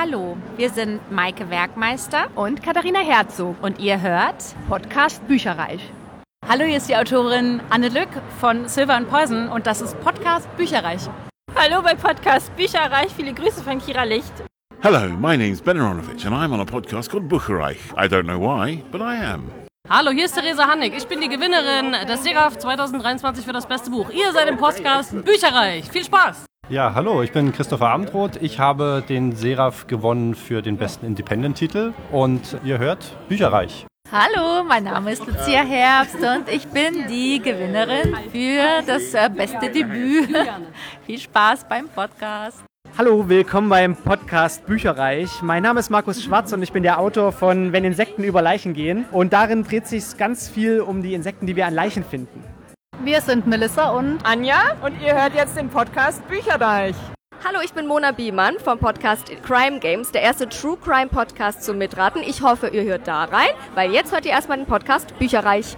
Hallo, wir sind Maike Werkmeister und Katharina Herzog und ihr hört Podcast Bücherreich. Hallo, hier ist die Autorin Anne Lück von Silver and Poison und das ist Podcast Bücherreich. Hallo bei Podcast Bücherreich, viele Grüße von Kira Licht. Hello, my name's Ben Aronovich and I'm on a podcast called Bucherreich. I don't know why, but I am. Hallo, hier ist Theresa Hannig. Ich bin die Gewinnerin des Seraph 2023 für das beste Buch. Ihr seid im Podcast Bücherreich. Viel Spaß! Ja, hallo, ich bin Christopher Abendroth. Ich habe den Seraph gewonnen für den besten Independent-Titel und ihr hört Bücherreich. Hallo, mein Name ist Lucia Herbst und ich bin die Gewinnerin für das äh, beste Debüt. Viel Spaß beim Podcast. Hallo, willkommen beim Podcast Bücherreich. Mein Name ist Markus Schwarz und ich bin der Autor von Wenn Insekten über Leichen gehen. Und darin dreht sich ganz viel um die Insekten, die wir an Leichen finden. Wir sind Melissa und Anja und ihr hört jetzt den Podcast Bücherreich. Hallo, ich bin Mona Biemann vom Podcast Crime Games, der erste True Crime Podcast zum Mitraten. Ich hoffe, ihr hört da rein, weil jetzt hört ihr erstmal den Podcast Bücherreich.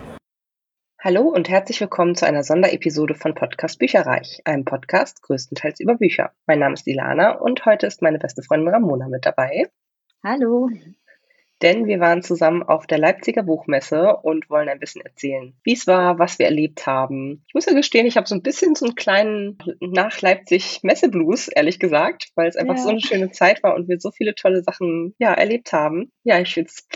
Hallo und herzlich willkommen zu einer Sonderepisode von Podcast Bücherreich, einem Podcast größtenteils über Bücher. Mein Name ist Ilana und heute ist meine beste Freundin Ramona mit dabei. Hallo denn wir waren zusammen auf der Leipziger Buchmesse und wollen ein bisschen erzählen, wie es war, was wir erlebt haben. Ich muss ja gestehen, ich habe so ein bisschen so einen kleinen nach Leipzig Messeblues, ehrlich gesagt, weil es einfach ja. so eine schöne Zeit war und wir so viele tolle Sachen ja erlebt haben. Ja, ich jetzt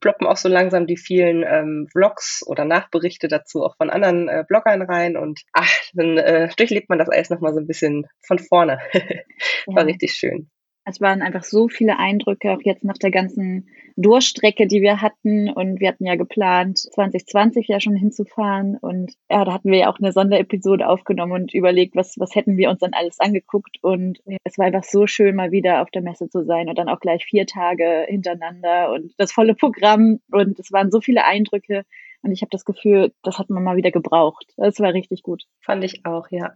ploppen auch so langsam die vielen ähm, Vlogs oder Nachberichte dazu auch von anderen äh, Bloggern rein und ach, dann äh, durchlebt man das alles nochmal so ein bisschen von vorne. war ja. richtig schön. Es waren einfach so viele Eindrücke, auch jetzt nach der ganzen Durchstrecke, die wir hatten. Und wir hatten ja geplant, 2020 ja schon hinzufahren. Und ja, da hatten wir ja auch eine Sonderepisode aufgenommen und überlegt, was, was hätten wir uns dann alles angeguckt. Und es war einfach so schön, mal wieder auf der Messe zu sein und dann auch gleich vier Tage hintereinander und das volle Programm. Und es waren so viele Eindrücke. Und ich habe das Gefühl, das hat man mal wieder gebraucht. Das war richtig gut. Fand ich auch, ja.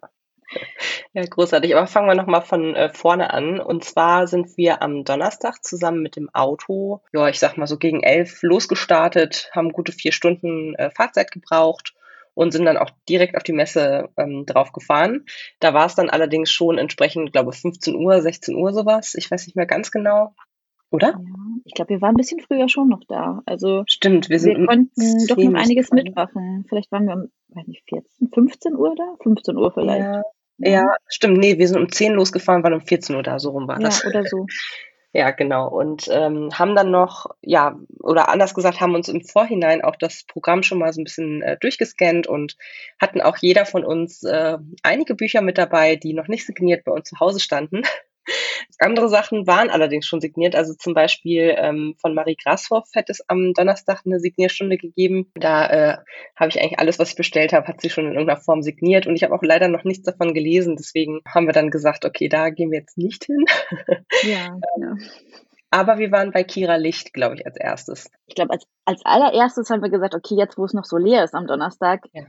Ja, großartig. Aber fangen wir nochmal von äh, vorne an. Und zwar sind wir am Donnerstag zusammen mit dem Auto, ja, ich sag mal so gegen elf losgestartet, haben gute vier Stunden äh, Fahrzeit gebraucht und sind dann auch direkt auf die Messe ähm, drauf gefahren. Da war es dann allerdings schon entsprechend, glaube 15 Uhr, 16 Uhr sowas. Ich weiß nicht mehr ganz genau. Oder? Ja, ich glaube, wir waren ein bisschen früher schon noch da. Also stimmt, wir, sind wir konnten doch noch einiges mitmachen. Vielleicht waren wir um, weiß nicht, 14, 15 Uhr da? 15 Uhr vielleicht. Ja, ja, stimmt. Nee, wir sind um 10 losgefahren, waren um 14 Uhr da, so rum war ja, das. oder so. Ja, genau. Und ähm, haben dann noch, ja, oder anders gesagt, haben uns im Vorhinein auch das Programm schon mal so ein bisschen äh, durchgescannt und hatten auch jeder von uns äh, einige Bücher mit dabei, die noch nicht signiert bei uns zu Hause standen. Andere Sachen waren allerdings schon signiert. Also zum Beispiel ähm, von Marie Grashoff hätte es am Donnerstag eine Signierstunde gegeben. Da äh, habe ich eigentlich alles, was ich bestellt habe, hat sie schon in irgendeiner Form signiert. Und ich habe auch leider noch nichts davon gelesen. Deswegen haben wir dann gesagt, okay, da gehen wir jetzt nicht hin. Ja, ja. Aber wir waren bei Kira Licht, glaube ich, als erstes. Ich glaube, als, als allererstes haben wir gesagt, okay, jetzt wo es noch so leer ist am Donnerstag, ja.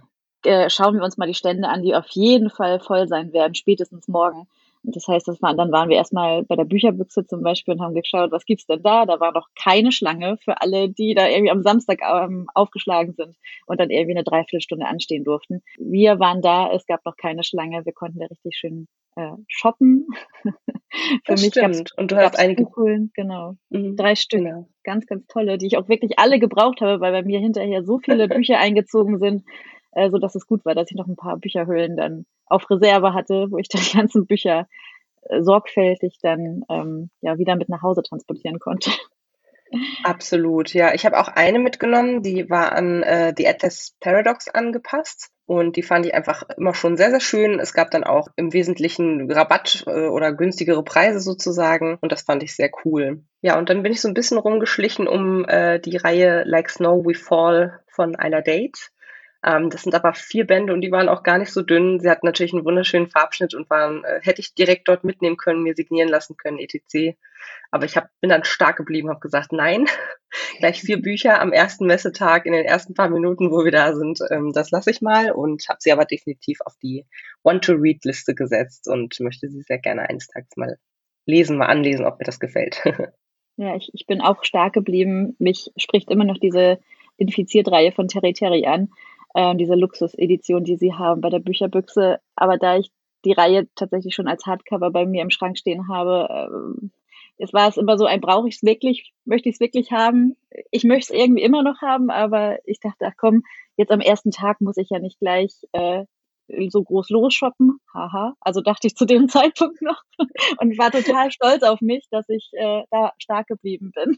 äh, schauen wir uns mal die Stände an, die auf jeden Fall voll sein werden, spätestens morgen. Das heißt, das war, dann waren wir erstmal bei der Bücherbüchse zum Beispiel und haben geschaut, was gibt's denn da? Da war noch keine Schlange für alle, die da irgendwie am Samstag ähm, aufgeschlagen sind und dann irgendwie eine Dreiviertelstunde anstehen durften. Wir waren da, es gab noch keine Schlange, wir konnten da richtig schön äh, shoppen. für das mich stimmt. und du hast einige coolen, genau, mhm. drei Stück, genau. ganz, ganz tolle, die ich auch wirklich alle gebraucht habe, weil bei mir hinterher so viele Bücher eingezogen sind, äh, so dass es gut war, dass ich noch ein paar Bücherhüllen dann auf Reserve hatte, wo ich dann die ganzen Bücher äh, sorgfältig dann ähm, ja wieder mit nach Hause transportieren konnte. Absolut, ja. Ich habe auch eine mitgenommen, die war an äh, die Atlas Paradox angepasst. Und die fand ich einfach immer schon sehr, sehr schön. Es gab dann auch im Wesentlichen Rabatt äh, oder günstigere Preise sozusagen. Und das fand ich sehr cool. Ja, und dann bin ich so ein bisschen rumgeschlichen um äh, die Reihe Like Snow We Fall von Isla Date. Ähm, das sind aber vier Bände und die waren auch gar nicht so dünn. Sie hatten natürlich einen wunderschönen Farbschnitt und waren, äh, hätte ich direkt dort mitnehmen können, mir signieren lassen können, etc. Aber ich hab, bin dann stark geblieben, habe gesagt, nein, gleich vier Bücher am ersten Messetag in den ersten paar Minuten, wo wir da sind, ähm, das lasse ich mal und habe sie aber definitiv auf die Want-to-Read-Liste gesetzt und möchte sie sehr gerne eines Tages mal lesen, mal anlesen, ob mir das gefällt. ja, ich, ich bin auch stark geblieben. Mich spricht immer noch diese Infiziert-Reihe von Terry Terry an äh, diese Luxus-Edition, die sie haben bei der Bücherbüchse. Aber da ich die Reihe tatsächlich schon als Hardcover bei mir im Schrank stehen habe, äh, es war es immer so ein, brauche ich es wirklich, möchte ich es wirklich haben? Ich möchte es irgendwie immer noch haben, aber ich dachte, ach komm, jetzt am ersten Tag muss ich ja nicht gleich äh, so groß losshoppen. Haha. Also dachte ich zu dem Zeitpunkt noch und war total stolz auf mich, dass ich äh, da stark geblieben bin.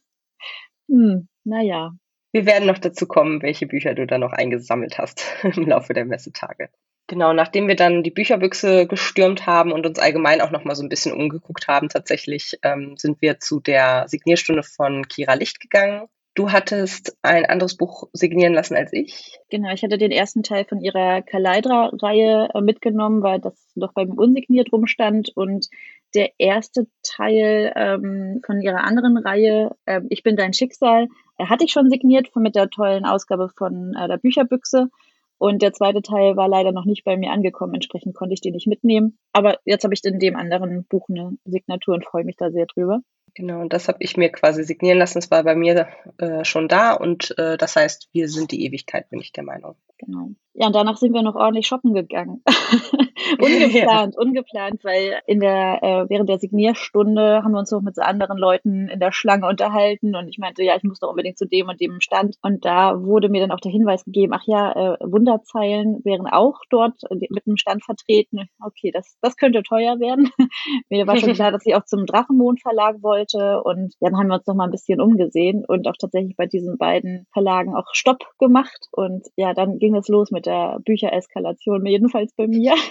Hm, naja. Wir werden noch dazu kommen, welche Bücher du da noch eingesammelt hast im Laufe der Messetage. Genau, nachdem wir dann die Bücherbüchse gestürmt haben und uns allgemein auch noch mal so ein bisschen umgeguckt haben, tatsächlich ähm, sind wir zu der Signierstunde von Kira Licht gegangen. Du hattest ein anderes Buch signieren lassen als ich. Genau, ich hatte den ersten Teil von ihrer Kaleidra-Reihe äh, mitgenommen, weil das noch beim Unsigniert rumstand und der erste Teil ähm, von ihrer anderen Reihe, äh, Ich bin dein Schicksal, äh, hatte ich schon signiert mit der tollen Ausgabe von äh, der Bücherbüchse. Und der zweite Teil war leider noch nicht bei mir angekommen, entsprechend konnte ich den nicht mitnehmen. Aber jetzt habe ich in dem anderen Buch eine Signatur und freue mich da sehr drüber. Genau, und das habe ich mir quasi signieren lassen. Es war bei mir äh, schon da und äh, das heißt, wir sind die Ewigkeit, bin ich der Meinung. Genau. Ja, und danach sind wir noch ordentlich shoppen gegangen. ungeplant, ungeplant, weil in der, äh, während der Signierstunde haben wir uns noch mit so anderen Leuten in der Schlange unterhalten und ich meinte, ja, ich muss doch unbedingt zu dem und dem Stand. Und da wurde mir dann auch der Hinweis gegeben, ach ja, äh, Wunderzeilen wären auch dort mit einem Stand vertreten. Okay, das, das könnte teuer werden. mir war schon klar, dass ich auch zum Drachenmond Verlag wollte und dann haben wir uns noch mal ein bisschen umgesehen und auch tatsächlich bei diesen beiden Verlagen auch Stopp gemacht und ja, dann ging es los mit der Büchereskalation, jedenfalls bei mir.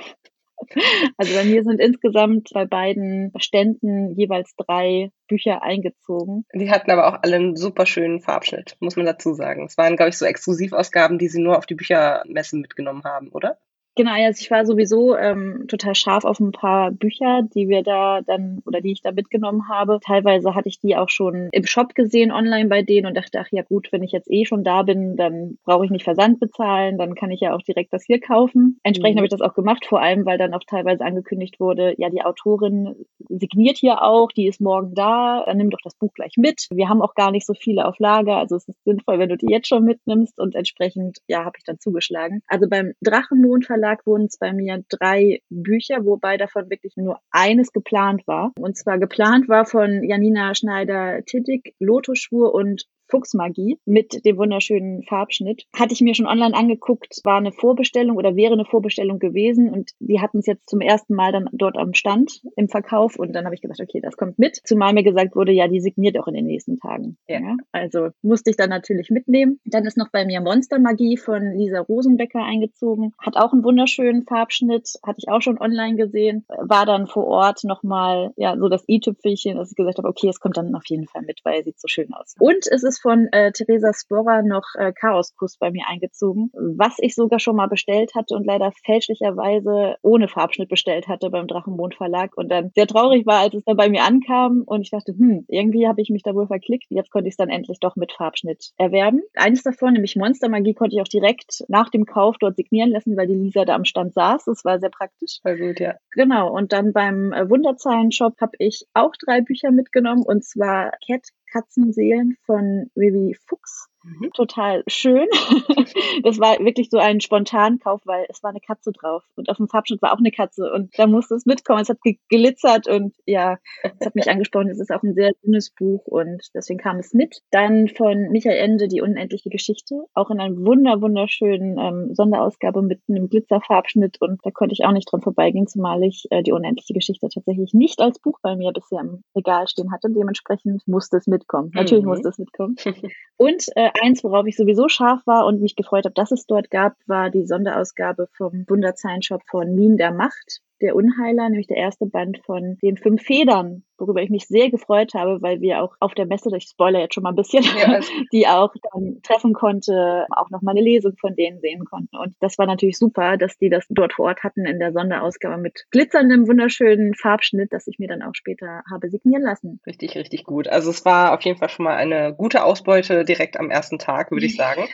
Also bei mir sind insgesamt bei beiden Ständen jeweils drei Bücher eingezogen. Die hatten aber auch alle einen super schönen Farbschnitt, muss man dazu sagen. Es waren, glaube ich, so Exklusivausgaben, die sie nur auf die Büchermessen mitgenommen haben, oder? Genau, also ich war sowieso ähm, total scharf auf ein paar Bücher, die wir da dann oder die ich da mitgenommen habe. Teilweise hatte ich die auch schon im Shop gesehen, online bei denen und dachte, ach ja gut, wenn ich jetzt eh schon da bin, dann brauche ich nicht Versand bezahlen, dann kann ich ja auch direkt das hier kaufen. Entsprechend mhm. habe ich das auch gemacht, vor allem, weil dann auch teilweise angekündigt wurde, ja, die Autorin signiert hier auch, die ist morgen da, dann nimm doch das Buch gleich mit. Wir haben auch gar nicht so viele auf Lager, also es ist sinnvoll, wenn du die jetzt schon mitnimmst und entsprechend, ja, habe ich dann zugeschlagen. Also beim Drachenmond Verlag wurden es bei mir drei Bücher, wobei davon wirklich nur eines geplant war. Und zwar geplant war von Janina Schneider-Tittig, Lotusschwur und Fuchsmagie mit dem wunderschönen Farbschnitt. Hatte ich mir schon online angeguckt, war eine Vorbestellung oder wäre eine Vorbestellung gewesen und die hatten es jetzt zum ersten Mal dann dort am Stand im Verkauf und dann habe ich gesagt, okay, das kommt mit. Zumal mir gesagt wurde, ja, die signiert auch in den nächsten Tagen. Ja. ja also musste ich dann natürlich mitnehmen. Dann ist noch bei mir Monstermagie von Lisa Rosenbecker eingezogen. Hat auch einen wunderschönen Farbschnitt, hatte ich auch schon online gesehen. War dann vor Ort nochmal, ja, so das i-Tüpfelchen, dass ich gesagt habe, okay, es kommt dann auf jeden Fall mit, weil er sieht so schön aus. Und es ist von äh, Theresa Sporra noch äh, Chaoskuss bei mir eingezogen, was ich sogar schon mal bestellt hatte und leider fälschlicherweise ohne Farbschnitt bestellt hatte beim Drachenmond Verlag und dann sehr traurig war, als es dann bei mir ankam und ich dachte, hm, irgendwie habe ich mich da wohl verklickt. Jetzt konnte ich es dann endlich doch mit Farbschnitt erwerben. Eines davon, nämlich Monstermagie, konnte ich auch direkt nach dem Kauf dort signieren lassen, weil die Lisa da am Stand saß. Das war sehr praktisch. War gut, ja. Genau. Und dann beim äh, Wunderzeilen-Shop habe ich auch drei Bücher mitgenommen und zwar Cat Katzenseelen von Vivi Fuchs. Mhm. Total schön. das war wirklich so ein Spontankauf, weil es war eine Katze drauf und auf dem Farbschnitt war auch eine Katze und da musste es mitkommen. Es hat glitzert und ja, es hat mich angesprochen. Es ist auch ein sehr dünnes Buch und deswegen kam es mit. Dann von Michael Ende die unendliche Geschichte, auch in einer wunder wunderschönen ähm, Sonderausgabe mit einem Glitzerfarbschnitt und da konnte ich auch nicht dran vorbeigehen, zumal ich äh, die unendliche Geschichte tatsächlich nicht als Buch bei mir bisher im Regal stehen hatte. Dementsprechend musste es mitkommen. Natürlich mhm. musste es mitkommen. Und äh, eins, worauf ich sowieso scharf war und mich gefreut habe, dass es dort gab, war die Sonderausgabe vom Wunderzeilenshop von Mien der Macht der Unheiler, nämlich der erste Band von den fünf Federn, worüber ich mich sehr gefreut habe, weil wir auch auf der Messe, ich spoiler jetzt schon mal ein bisschen, ja. die auch dann treffen konnte, auch noch mal eine Lesung von denen sehen konnten. Und das war natürlich super, dass die das dort vor Ort hatten in der Sonderausgabe mit glitzerndem, wunderschönen Farbschnitt, dass ich mir dann auch später habe signieren lassen. Richtig, richtig gut. Also es war auf jeden Fall schon mal eine gute Ausbeute direkt am ersten Tag, würde ich sagen.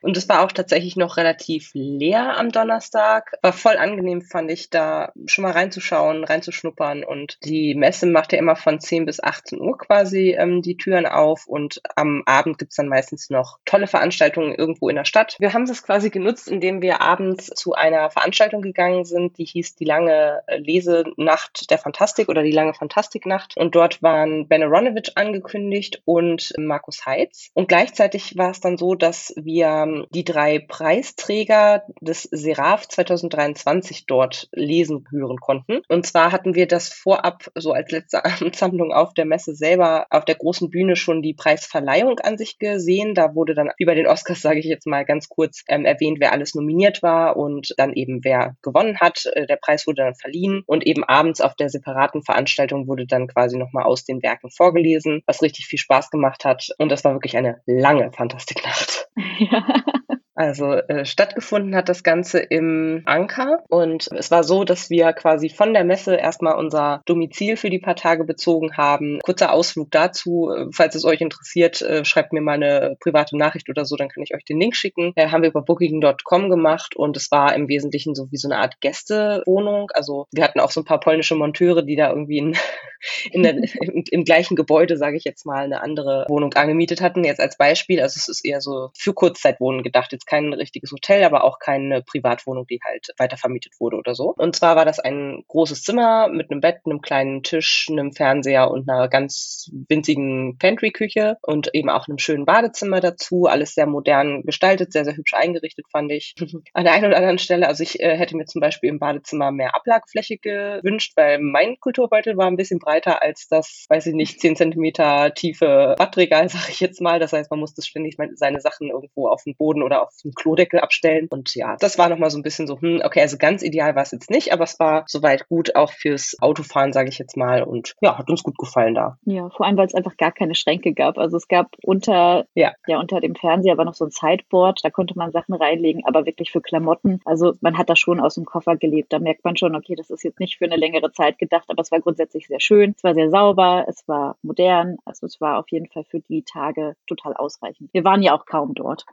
Und es war auch tatsächlich noch relativ leer am Donnerstag. War voll angenehm, fand ich, da schon mal reinzuschauen, reinzuschnuppern. Und die Messe macht ja immer von 10 bis 18 Uhr quasi ähm, die Türen auf. Und am Abend gibt's dann meistens noch tolle Veranstaltungen irgendwo in der Stadt. Wir haben das quasi genutzt, indem wir abends zu einer Veranstaltung gegangen sind, die hieß die lange Lesenacht der Fantastik oder die lange Fantastiknacht. Und dort waren Ben Aronovich angekündigt und Markus Heitz. Und gleichzeitig war es dann so, dass wir die drei Preisträger des Seraph 2023 dort lesen hören konnten. Und zwar hatten wir das vorab so als letzte Ansammlung auf der Messe selber auf der großen Bühne schon die Preisverleihung an sich gesehen. Da wurde dann wie bei den Oscars, sage ich jetzt mal ganz kurz, ähm, erwähnt, wer alles nominiert war und dann eben wer gewonnen hat. Äh, der Preis wurde dann verliehen und eben abends auf der separaten Veranstaltung wurde dann quasi nochmal aus den Werken vorgelesen, was richtig viel Spaß gemacht hat. Und das war wirklich eine lange Fantastiknacht. Ja. Also äh, stattgefunden hat das Ganze im Anker und es war so, dass wir quasi von der Messe erstmal unser Domizil für die paar Tage bezogen haben. Kurzer Ausflug dazu, äh, falls es euch interessiert, äh, schreibt mir mal eine private Nachricht oder so, dann kann ich euch den Link schicken. Äh, haben wir über booking.com gemacht und es war im Wesentlichen so wie so eine Art Gästewohnung. Also wir hatten auch so ein paar polnische Monteure, die da irgendwie in, in der, im, im gleichen Gebäude, sage ich jetzt mal, eine andere Wohnung angemietet hatten. Jetzt als Beispiel, also es ist eher so für Kurzzeitwohnen gedacht. Jetzt kein richtiges Hotel, aber auch keine Privatwohnung, die halt weitervermietet wurde oder so. Und zwar war das ein großes Zimmer mit einem Bett, einem kleinen Tisch, einem Fernseher und einer ganz winzigen Pantry-Küche und eben auch einem schönen Badezimmer dazu. Alles sehr modern gestaltet, sehr, sehr hübsch eingerichtet, fand ich. An der einen oder anderen Stelle, also ich äh, hätte mir zum Beispiel im Badezimmer mehr Ablagefläche gewünscht, weil mein Kulturbeutel war ein bisschen breiter als das, weiß ich nicht, 10 Zentimeter tiefe Badregal, sage ich jetzt mal. Das heißt, man musste ständig seine Sachen irgendwo auf den Boden oder auf den Klodeckel abstellen. Und ja, das war nochmal so ein bisschen so, hm, okay, also ganz ideal war es jetzt nicht, aber es war soweit gut auch fürs Autofahren, sage ich jetzt mal. Und ja, hat uns gut gefallen da. Ja, vor allem, weil es einfach gar keine Schränke gab. Also es gab unter, ja. ja, unter dem Fernseher war noch so ein Sideboard, da konnte man Sachen reinlegen, aber wirklich für Klamotten. Also man hat da schon aus dem Koffer gelebt. Da merkt man schon, okay, das ist jetzt nicht für eine längere Zeit gedacht, aber es war grundsätzlich sehr schön. Es war sehr sauber, es war modern. Also es war auf jeden Fall für die Tage total ausreichend. Wir waren ja auch kaum dort.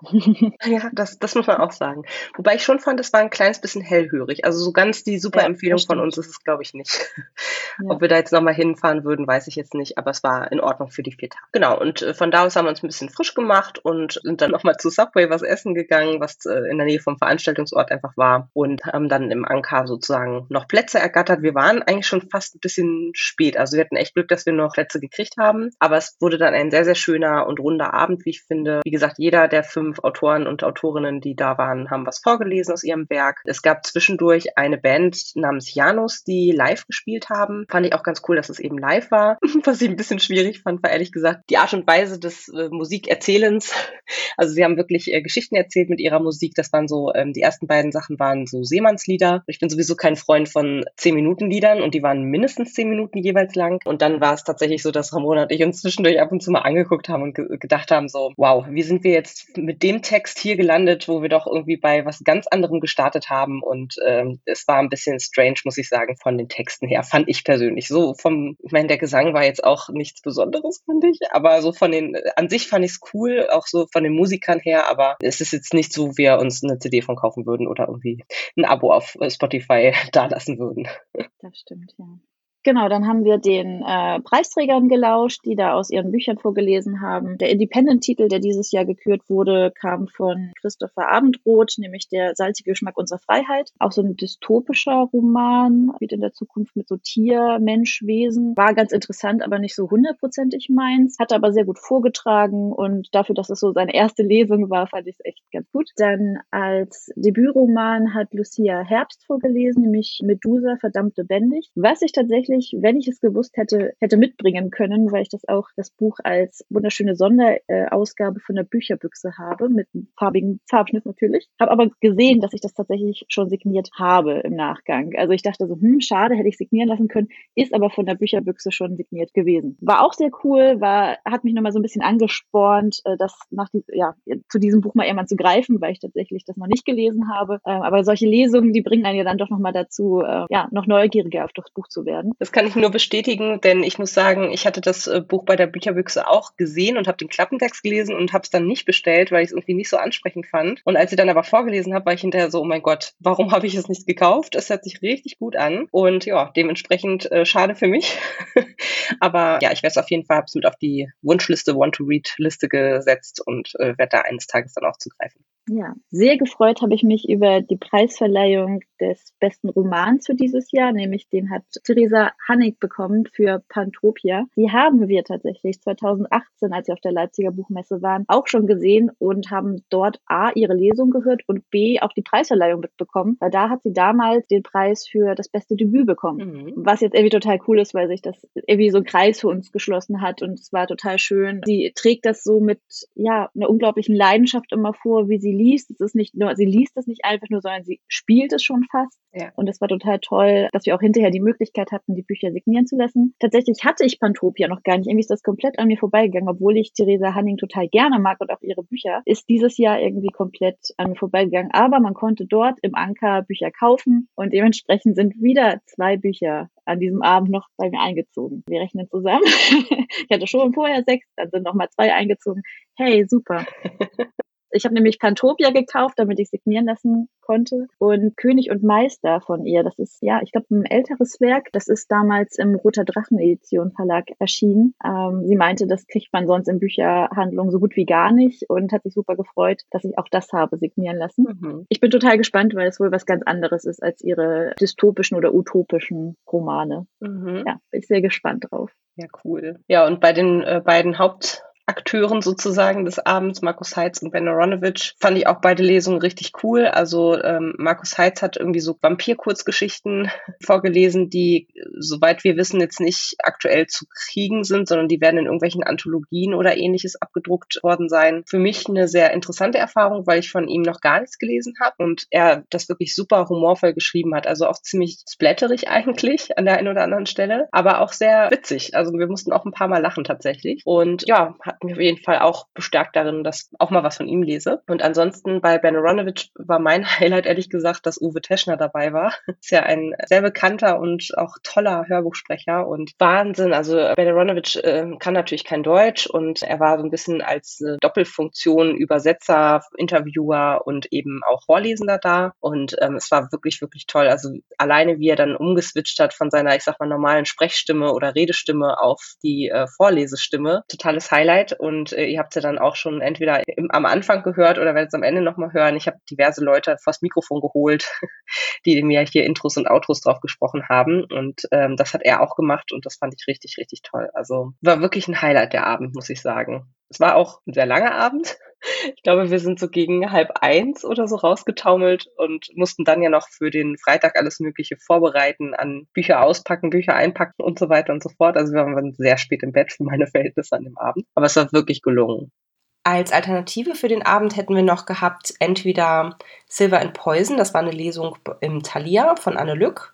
Ja, das, das muss man auch sagen. Wobei ich schon fand, es war ein kleines bisschen hellhörig. Also so ganz die super ja, Empfehlung von uns ist es, glaube ich, nicht. Ja. Ob wir da jetzt nochmal hinfahren würden, weiß ich jetzt nicht, aber es war in Ordnung für die vier Tage. Genau, und äh, von da aus haben wir uns ein bisschen frisch gemacht und sind dann nochmal zu Subway was essen gegangen, was äh, in der Nähe vom Veranstaltungsort einfach war und haben dann im Anker sozusagen noch Plätze ergattert. Wir waren eigentlich schon fast ein bisschen spät. Also wir hatten echt Glück, dass wir noch Plätze gekriegt haben, aber es wurde dann ein sehr, sehr schöner und runder Abend, wie ich finde. Wie gesagt, jeder der fünf Autoren und Autoren Autorinnen, die da waren, haben was vorgelesen aus ihrem Werk. Es gab zwischendurch eine Band namens Janus, die live gespielt haben. Fand ich auch ganz cool, dass es eben live war. Was ich ein bisschen schwierig fand, war ehrlich gesagt die Art und Weise des äh, Musikerzählens. Also sie haben wirklich äh, Geschichten erzählt mit ihrer Musik. Das waren so, ähm, die ersten beiden Sachen waren so Seemannslieder. Ich bin sowieso kein Freund von 10 Minuten Liedern und die waren mindestens 10 Minuten jeweils lang. Und dann war es tatsächlich so, dass Ramona und ich uns zwischendurch ab und zu mal angeguckt haben und ge gedacht haben so, wow, wie sind wir jetzt mit dem Text hier gelandet? Gelandet, wo wir doch irgendwie bei was ganz anderem gestartet haben. Und ähm, es war ein bisschen strange, muss ich sagen, von den Texten her, fand ich persönlich. So vom, ich meine, der Gesang war jetzt auch nichts Besonderes, fand ich, aber so von den, an sich fand ich es cool, auch so von den Musikern her, aber es ist jetzt nicht so, wir uns eine CD von kaufen würden oder irgendwie ein Abo auf Spotify dalassen würden. Das stimmt, ja. Genau, dann haben wir den äh, Preisträgern gelauscht, die da aus ihren Büchern vorgelesen haben. Der Independent-Titel, der dieses Jahr gekürt wurde, kam von Christopher Abendroth, nämlich der salzige Geschmack unserer Freiheit. Auch so ein dystopischer Roman, wie in der Zukunft mit so Tier, Mensch, Wesen. War ganz interessant, aber nicht so hundertprozentig meins. Hatte aber sehr gut vorgetragen und dafür, dass es so seine erste Lesung war, fand ich es echt ganz gut. Dann als Debütroman hat Lucia Herbst vorgelesen, nämlich Medusa, verdammt lebendig. Was ich tatsächlich tatsächlich, wenn ich es gewusst hätte, hätte mitbringen können, weil ich das auch das Buch als wunderschöne Sonderausgabe von der Bücherbüchse habe, mit farbigen Farbschnitt natürlich. Habe aber gesehen, dass ich das tatsächlich schon signiert habe im Nachgang. Also ich dachte so, hm, schade, hätte ich signieren lassen können, ist aber von der Bücherbüchse schon signiert gewesen. War auch sehr cool, war, hat mich nochmal so ein bisschen angespornt, äh, das nach die, ja, zu diesem Buch mal irgendwann zu greifen, weil ich tatsächlich das noch nicht gelesen habe. Ähm, aber solche Lesungen, die bringen einen ja dann doch nochmal dazu, äh, ja, noch neugieriger auf das Buch zu werden. Das kann ich nur bestätigen, denn ich muss sagen, ich hatte das äh, Buch bei der Bücherbüchse auch gesehen und habe den Klappentext gelesen und habe es dann nicht bestellt, weil ich es irgendwie nicht so ansprechend fand. Und als ich dann aber vorgelesen habe, war ich hinterher so, oh mein Gott, warum habe ich es nicht gekauft? Es hört sich richtig gut an und ja, dementsprechend äh, schade für mich. aber ja, ich werde es auf jeden Fall absolut auf die Wunschliste, Want-to-Read-Liste gesetzt und äh, werde da eines Tages dann auch zugreifen. Ja, sehr gefreut habe ich mich über die Preisverleihung des besten Romans für dieses Jahr, nämlich den hat Theresa Hannig bekommen für Pantopia. Die haben wir tatsächlich 2018, als wir auf der Leipziger Buchmesse waren, auch schon gesehen und haben dort A, ihre Lesung gehört und B, auch die Preisverleihung mitbekommen, weil da hat sie damals den Preis für das beste Debüt bekommen. Mhm. Was jetzt irgendwie total cool ist, weil sich das irgendwie so ein Kreis für uns geschlossen hat und es war total schön. Sie trägt das so mit, ja, einer unglaublichen Leidenschaft immer vor, wie sie sie liest. Es ist nicht nur, sie liest es nicht einfach nur, sondern sie spielt es schon fast. Ja. Und es war total toll, dass wir auch hinterher die Möglichkeit hatten, die Bücher signieren zu lassen. Tatsächlich hatte ich Pantopia noch gar nicht. Irgendwie ist das komplett an mir vorbeigegangen, obwohl ich Theresa Hanning total gerne mag und auch ihre Bücher. Ist dieses Jahr irgendwie komplett an mir vorbeigegangen. Aber man konnte dort im Anker Bücher kaufen und dementsprechend sind wieder zwei Bücher an diesem Abend noch bei mir eingezogen. Wir rechnen zusammen. ich hatte schon vorher sechs, dann sind noch mal zwei eingezogen. Hey, super. Ich habe nämlich Pantopia gekauft, damit ich signieren lassen konnte. Und König und Meister von ihr, das ist ja, ich glaube, ein älteres Werk. Das ist damals im Roter Drachen Edition Verlag erschienen. Ähm, sie meinte, das kriegt man sonst in Bücherhandlungen so gut wie gar nicht und hat sich super gefreut, dass ich auch das habe signieren lassen. Mhm. Ich bin total gespannt, weil es wohl was ganz anderes ist als ihre dystopischen oder utopischen Romane. Mhm. Ja, bin ich sehr gespannt drauf. Ja, cool. Ja, und bei den äh, beiden Haupt Akteuren sozusagen des Abends, Markus Heitz und Ben Aronovich, fand ich auch beide Lesungen richtig cool. Also ähm, Markus Heitz hat irgendwie so Vampir-Kurzgeschichten vorgelesen, die, soweit wir wissen, jetzt nicht aktuell zu kriegen sind, sondern die werden in irgendwelchen Anthologien oder ähnliches abgedruckt worden sein. Für mich eine sehr interessante Erfahrung, weil ich von ihm noch gar nichts gelesen habe und er das wirklich super humorvoll geschrieben hat. Also auch ziemlich splatterig eigentlich an der einen oder anderen Stelle, aber auch sehr witzig. Also wir mussten auch ein paar Mal lachen tatsächlich. Und ja, hat mich auf jeden Fall auch bestärkt darin, dass auch mal was von ihm lese. Und ansonsten bei Ben Aronovich war mein Highlight ehrlich gesagt, dass Uwe Teschner dabei war. Ist ja ein sehr bekannter und auch toller Hörbuchsprecher und Wahnsinn. Also Ben Aronovich äh, kann natürlich kein Deutsch und er war so ein bisschen als äh, Doppelfunktion Übersetzer, Interviewer und eben auch Vorlesender da. Und ähm, es war wirklich, wirklich toll. Also alleine wie er dann umgeswitcht hat von seiner, ich sag mal, normalen Sprechstimme oder Redestimme auf die äh, Vorlesestimme. Totales Highlight. Highlight und äh, ihr habt sie dann auch schon entweder im, am Anfang gehört oder werdet es am Ende nochmal hören. Ich habe diverse Leute vors Mikrofon geholt, die mir hier Intros und Outros drauf gesprochen haben und ähm, das hat er auch gemacht und das fand ich richtig, richtig toll. Also war wirklich ein Highlight der Abend, muss ich sagen. Es war auch ein sehr langer Abend. Ich glaube, wir sind so gegen halb eins oder so rausgetaumelt und mussten dann ja noch für den Freitag alles Mögliche vorbereiten, an Bücher auspacken, Bücher einpacken und so weiter und so fort. Also wir waren sehr spät im Bett für meine Verhältnisse an dem Abend. Aber es war wirklich gelungen. Als Alternative für den Abend hätten wir noch gehabt entweder Silver and Poison, das war eine Lesung im Thalia von Anne Lück,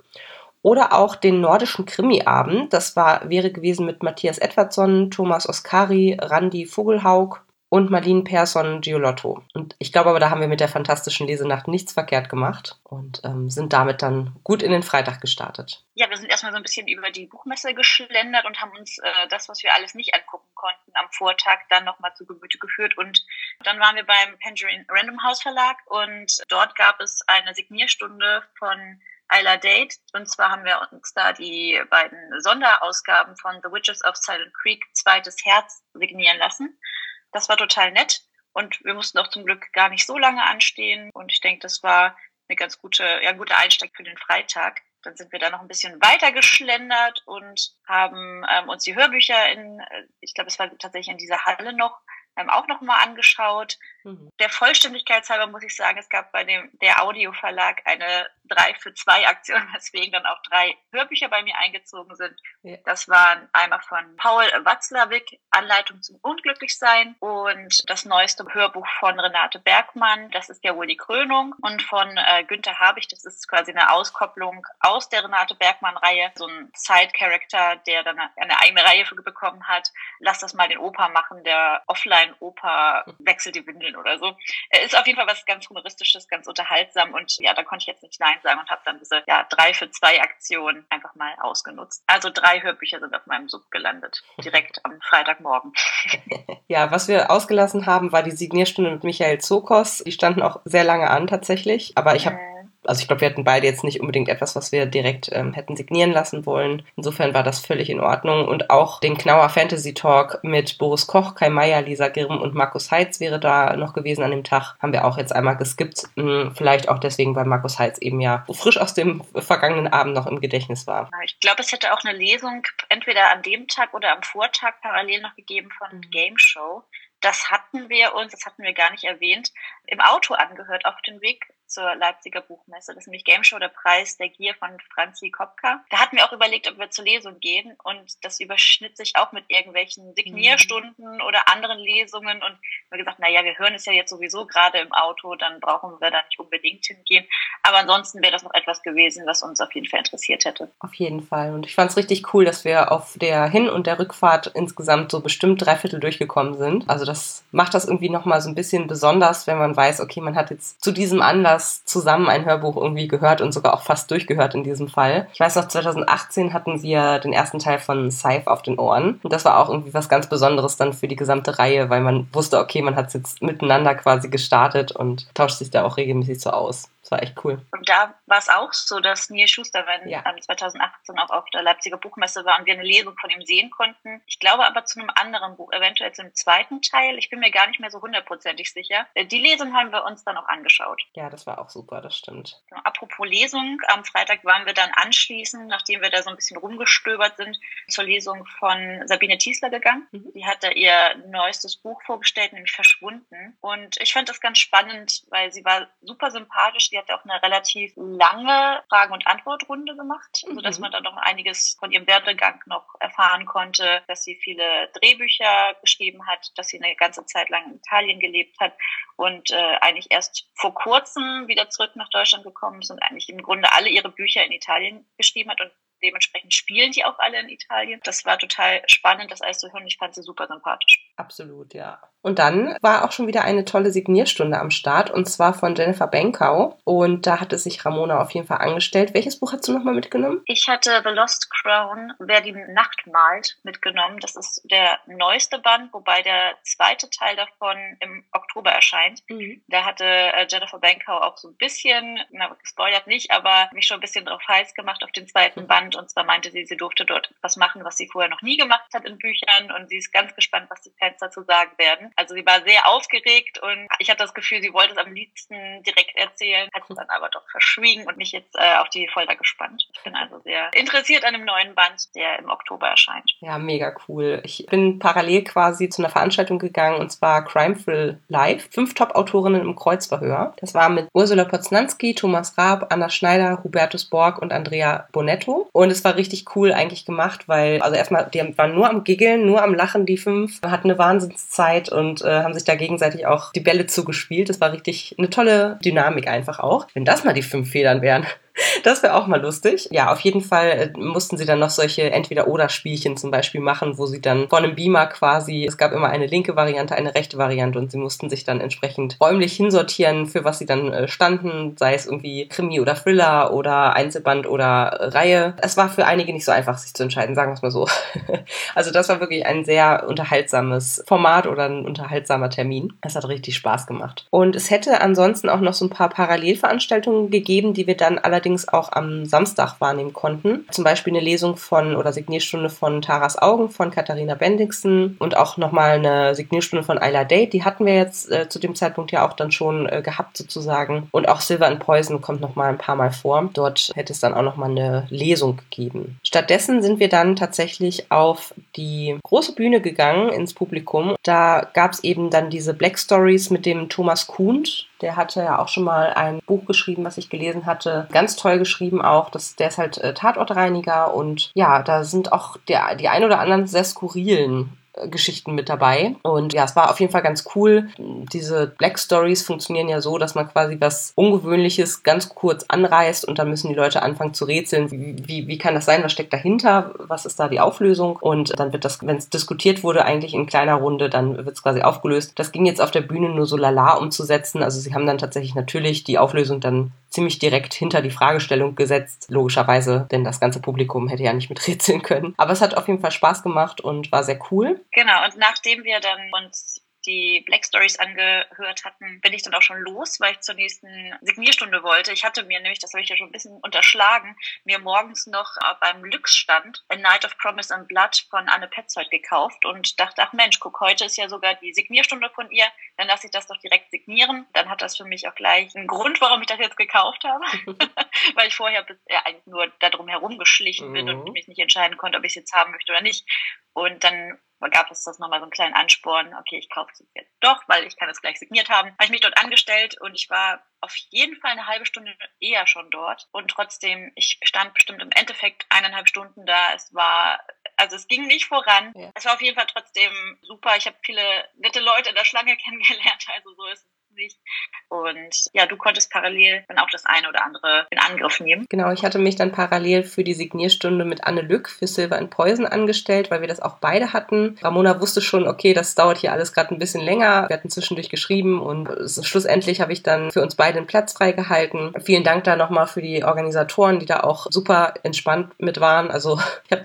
oder auch den nordischen Krimi-Abend. Das war, wäre gewesen mit Matthias Edwardsson, Thomas Oskari, Randi Vogelhaug und Marlene Persson Giolotto. Und ich glaube aber, da haben wir mit der fantastischen Lesenacht nichts verkehrt gemacht und ähm, sind damit dann gut in den Freitag gestartet. Ja, wir sind erstmal so ein bisschen über die Buchmesse geschlendert und haben uns äh, das, was wir alles nicht angucken konnten, am Vortag dann nochmal zu Gemüte geführt. Und dann waren wir beim Penguin Random House Verlag und dort gab es eine Signierstunde von Isla Date. Und zwar haben wir uns da die beiden Sonderausgaben von The Witches of Silent Creek, zweites Herz, signieren lassen. Das war total nett. Und wir mussten auch zum Glück gar nicht so lange anstehen. Und ich denke, das war eine ganz gute, ja, ein guter Einstieg für den Freitag. Dann sind wir da noch ein bisschen weiter geschlendert und haben ähm, uns die Hörbücher in, äh, ich glaube, es war tatsächlich in dieser Halle noch, ähm, auch nochmal angeschaut. Mhm. Der Vollständigkeit halber muss ich sagen, es gab bei dem der Audioverlag eine 3 für 2 Aktion, weswegen dann auch drei Hörbücher bei mir eingezogen sind. Ja. Das waren einmal von Paul Watzlawick, Anleitung zum Unglücklichsein und das neueste Hörbuch von Renate Bergmann, das ist ja wohl die Krönung und von äh, Günther Habich, das ist quasi eine Auskopplung aus der Renate Bergmann-Reihe, so ein Side-Character, der dann eine eigene Reihe bekommen hat. Lass das mal den Opa machen, der offline dein Opa wechselt die Windeln oder so. Äh, ist auf jeden Fall was ganz humoristisches, ganz unterhaltsam und ja, da konnte ich jetzt nicht Nein sagen und habe dann diese ja, drei für zwei Aktion einfach mal ausgenutzt. Also drei Hörbücher sind auf meinem Sub gelandet, direkt am Freitagmorgen. ja, was wir ausgelassen haben, war die Signierstunde mit Michael Zokos. Die standen auch sehr lange an tatsächlich, aber ich habe also ich glaube, wir hatten beide jetzt nicht unbedingt etwas, was wir direkt ähm, hätten signieren lassen wollen. Insofern war das völlig in Ordnung. Und auch den Knauer Fantasy Talk mit Boris Koch, Kai Meier, Lisa Girm und Markus Heitz wäre da noch gewesen an dem Tag. Haben wir auch jetzt einmal geskippt. Hm, vielleicht auch deswegen, weil Markus Heitz eben ja frisch aus dem vergangenen Abend noch im Gedächtnis war. Ich glaube, es hätte auch eine Lesung entweder an dem Tag oder am Vortag parallel noch gegeben von mhm. Game Show. Das hatten wir uns, das hatten wir gar nicht erwähnt, im Auto angehört auf dem Weg zur Leipziger Buchmesse. Das ist nämlich Game Show, der Preis der Gier von Franzi Kopka. Da hatten wir auch überlegt, ob wir zur Lesung gehen und das überschnitt sich auch mit irgendwelchen Signierstunden mhm. oder anderen Lesungen und wir haben gesagt, naja, wir hören es ja jetzt sowieso gerade im Auto, dann brauchen wir da nicht unbedingt hingehen. Aber ansonsten wäre das noch etwas gewesen, was uns auf jeden Fall interessiert hätte. Auf jeden Fall. Und ich fand es richtig cool, dass wir auf der Hin- und der Rückfahrt insgesamt so bestimmt drei Viertel durchgekommen sind. Also das macht das irgendwie nochmal so ein bisschen besonders, wenn man weiß, okay, man hat jetzt zu diesem Anlass das zusammen ein Hörbuch irgendwie gehört und sogar auch fast durchgehört in diesem Fall. Ich weiß noch, 2018 hatten wir den ersten Teil von Scythe auf den Ohren. Und das war auch irgendwie was ganz Besonderes dann für die gesamte Reihe, weil man wusste, okay, man hat es jetzt miteinander quasi gestartet und tauscht sich da auch regelmäßig so aus. Das war echt cool. Und da war es auch so, dass Neil Schuster, wenn ja. 2018 auch auf der Leipziger Buchmesse war und wir eine Lesung von ihm sehen konnten. Ich glaube aber zu einem anderen Buch, eventuell zum zweiten Teil. Ich bin mir gar nicht mehr so hundertprozentig sicher. Äh, die Lesung haben wir uns dann auch angeschaut. Ja, das war auch super, das stimmt. Apropos Lesung, am Freitag waren wir dann anschließend, nachdem wir da so ein bisschen rumgestöbert sind, zur Lesung von Sabine Tiesler gegangen. Mhm. Die hat da ihr neuestes Buch vorgestellt, nämlich Verschwunden. Und ich fand das ganz spannend, weil sie war super sympathisch. Die Sie hat auch eine relativ lange Fragen- und Antwortrunde gemacht, mhm. sodass man dann noch einiges von ihrem Werdegang noch erfahren konnte, dass sie viele Drehbücher geschrieben hat, dass sie eine ganze Zeit lang in Italien gelebt hat und äh, eigentlich erst vor kurzem wieder zurück nach Deutschland gekommen ist und eigentlich im Grunde alle ihre Bücher in Italien geschrieben hat und dementsprechend spielen die auch alle in Italien. Das war total spannend, das alles zu hören. Ich fand sie super sympathisch. Absolut, ja. Und dann war auch schon wieder eine tolle Signierstunde am Start und zwar von Jennifer Benkau. Und da hatte sich Ramona auf jeden Fall angestellt. Welches Buch hast du nochmal mitgenommen? Ich hatte The Lost Crown, Wer die Nacht malt, mitgenommen. Das ist der neueste Band, wobei der zweite Teil davon im Oktober erscheint. Mhm. Da hatte äh, Jennifer Benkau auch so ein bisschen, na, gespoilert nicht, aber mich schon ein bisschen drauf heiß gemacht auf den zweiten mhm. Band. Und zwar meinte sie, sie durfte dort was machen, was sie vorher noch nie gemacht hat in Büchern. Und sie ist ganz gespannt, was die Fans dazu sagen werden. Also sie war sehr aufgeregt und ich hatte das Gefühl, sie wollte es am liebsten direkt erzählen, hat es dann aber doch verschwiegen und mich jetzt äh, auf die Folter gespannt. Ich bin also sehr interessiert an dem neuen Band, der im Oktober erscheint. Ja, mega cool. Ich bin parallel quasi zu einer Veranstaltung gegangen und zwar Crimeful Live. Fünf Top-Autorinnen im Kreuzverhör. Das war mit Ursula Poznanski, Thomas Raab, Anna Schneider, Hubertus Borg und Andrea Bonetto. Und es war richtig cool eigentlich gemacht, weil, also erstmal, die waren nur am Giggeln, nur am Lachen, die fünf, hatten eine Wahnsinnszeit und äh, haben sich da gegenseitig auch die Bälle zugespielt. Das war richtig eine tolle Dynamik einfach auch. Wenn das mal die fünf Federn wären. Das wäre auch mal lustig. Ja, auf jeden Fall äh, mussten sie dann noch solche Entweder-Oder-Spielchen zum Beispiel machen, wo sie dann vor einem Beamer quasi, es gab immer eine linke Variante, eine rechte Variante und sie mussten sich dann entsprechend räumlich hinsortieren, für was sie dann äh, standen, sei es irgendwie Krimi oder Thriller oder Einzelband oder Reihe. Es war für einige nicht so einfach, sich zu entscheiden, sagen wir es mal so. Also das war wirklich ein sehr unterhaltsames Format oder ein unterhaltsamer Termin. Es hat richtig Spaß gemacht. Und es hätte ansonsten auch noch so ein paar Parallelveranstaltungen gegeben, die wir dann allerdings auch am Samstag wahrnehmen konnten. Zum Beispiel eine Lesung von oder Signierstunde von Taras Augen von Katharina Bendixen und auch nochmal eine Signierstunde von Ayla Date. Die hatten wir jetzt äh, zu dem Zeitpunkt ja auch dann schon äh, gehabt sozusagen. Und auch Silver and Poison kommt nochmal ein paar Mal vor. Dort hätte es dann auch nochmal eine Lesung gegeben. Stattdessen sind wir dann tatsächlich auf die große Bühne gegangen ins Publikum. Da gab es eben dann diese Black Stories mit dem Thomas Kuhnt der hatte ja auch schon mal ein Buch geschrieben, was ich gelesen hatte. Ganz toll geschrieben auch. Das, der ist halt äh, Tatortreiniger und ja, da sind auch der, die ein oder anderen sehr skurrilen Geschichten mit dabei. Und ja, es war auf jeden Fall ganz cool. Diese Black Stories funktionieren ja so, dass man quasi was Ungewöhnliches ganz kurz anreißt und dann müssen die Leute anfangen zu rätseln. Wie, wie kann das sein? Was steckt dahinter? Was ist da die Auflösung? Und dann wird das, wenn es diskutiert wurde, eigentlich in kleiner Runde, dann wird es quasi aufgelöst. Das ging jetzt auf der Bühne nur so lala umzusetzen. Also sie haben dann tatsächlich natürlich die Auflösung dann ziemlich direkt hinter die Fragestellung gesetzt, logischerweise, denn das ganze Publikum hätte ja nicht miträtseln können. Aber es hat auf jeden Fall Spaß gemacht und war sehr cool. Genau, und nachdem wir dann uns die Black Stories angehört hatten, bin ich dann auch schon los, weil ich zur nächsten Signierstunde wollte. Ich hatte mir nämlich, das habe ich ja schon ein bisschen unterschlagen, mir morgens noch beim Lux-Stand A Night of Promise and Blood von Anne Petzold gekauft und dachte, ach Mensch, guck, heute ist ja sogar die Signierstunde von ihr, dann lasse ich das doch direkt signieren. Dann hat das für mich auch gleich einen Grund, warum ich das jetzt gekauft habe, weil ich vorher ja, eigentlich nur darum herumgeschlichen bin und Mhm. mich nicht entscheiden konnte, ob ich es jetzt haben möchte oder nicht. Und dann gab es das nochmal so einen kleinen Ansporn, okay, ich kaufe es jetzt doch, weil ich kann es gleich signiert haben. Habe ich mich dort angestellt und ich war auf jeden Fall eine halbe Stunde eher schon dort. Und trotzdem, ich stand bestimmt im Endeffekt eineinhalb Stunden da. Es war, also es ging nicht voran. Es war auf jeden Fall trotzdem super. Ich habe viele nette Leute in der Schlange kennengelernt, also so ist es nicht. Und ja, du konntest parallel dann auch das eine oder andere in Angriff nehmen. Genau, ich hatte mich dann parallel für die Signierstunde mit Anne Lück für Silver and Poison angestellt, weil wir das auch beide hatten. Ramona wusste schon, okay, das dauert hier alles gerade ein bisschen länger. Wir hatten zwischendurch geschrieben und schlussendlich habe ich dann für uns beide einen Platz freigehalten. Vielen Dank da nochmal für die Organisatoren, die da auch super entspannt mit waren. Also ich habe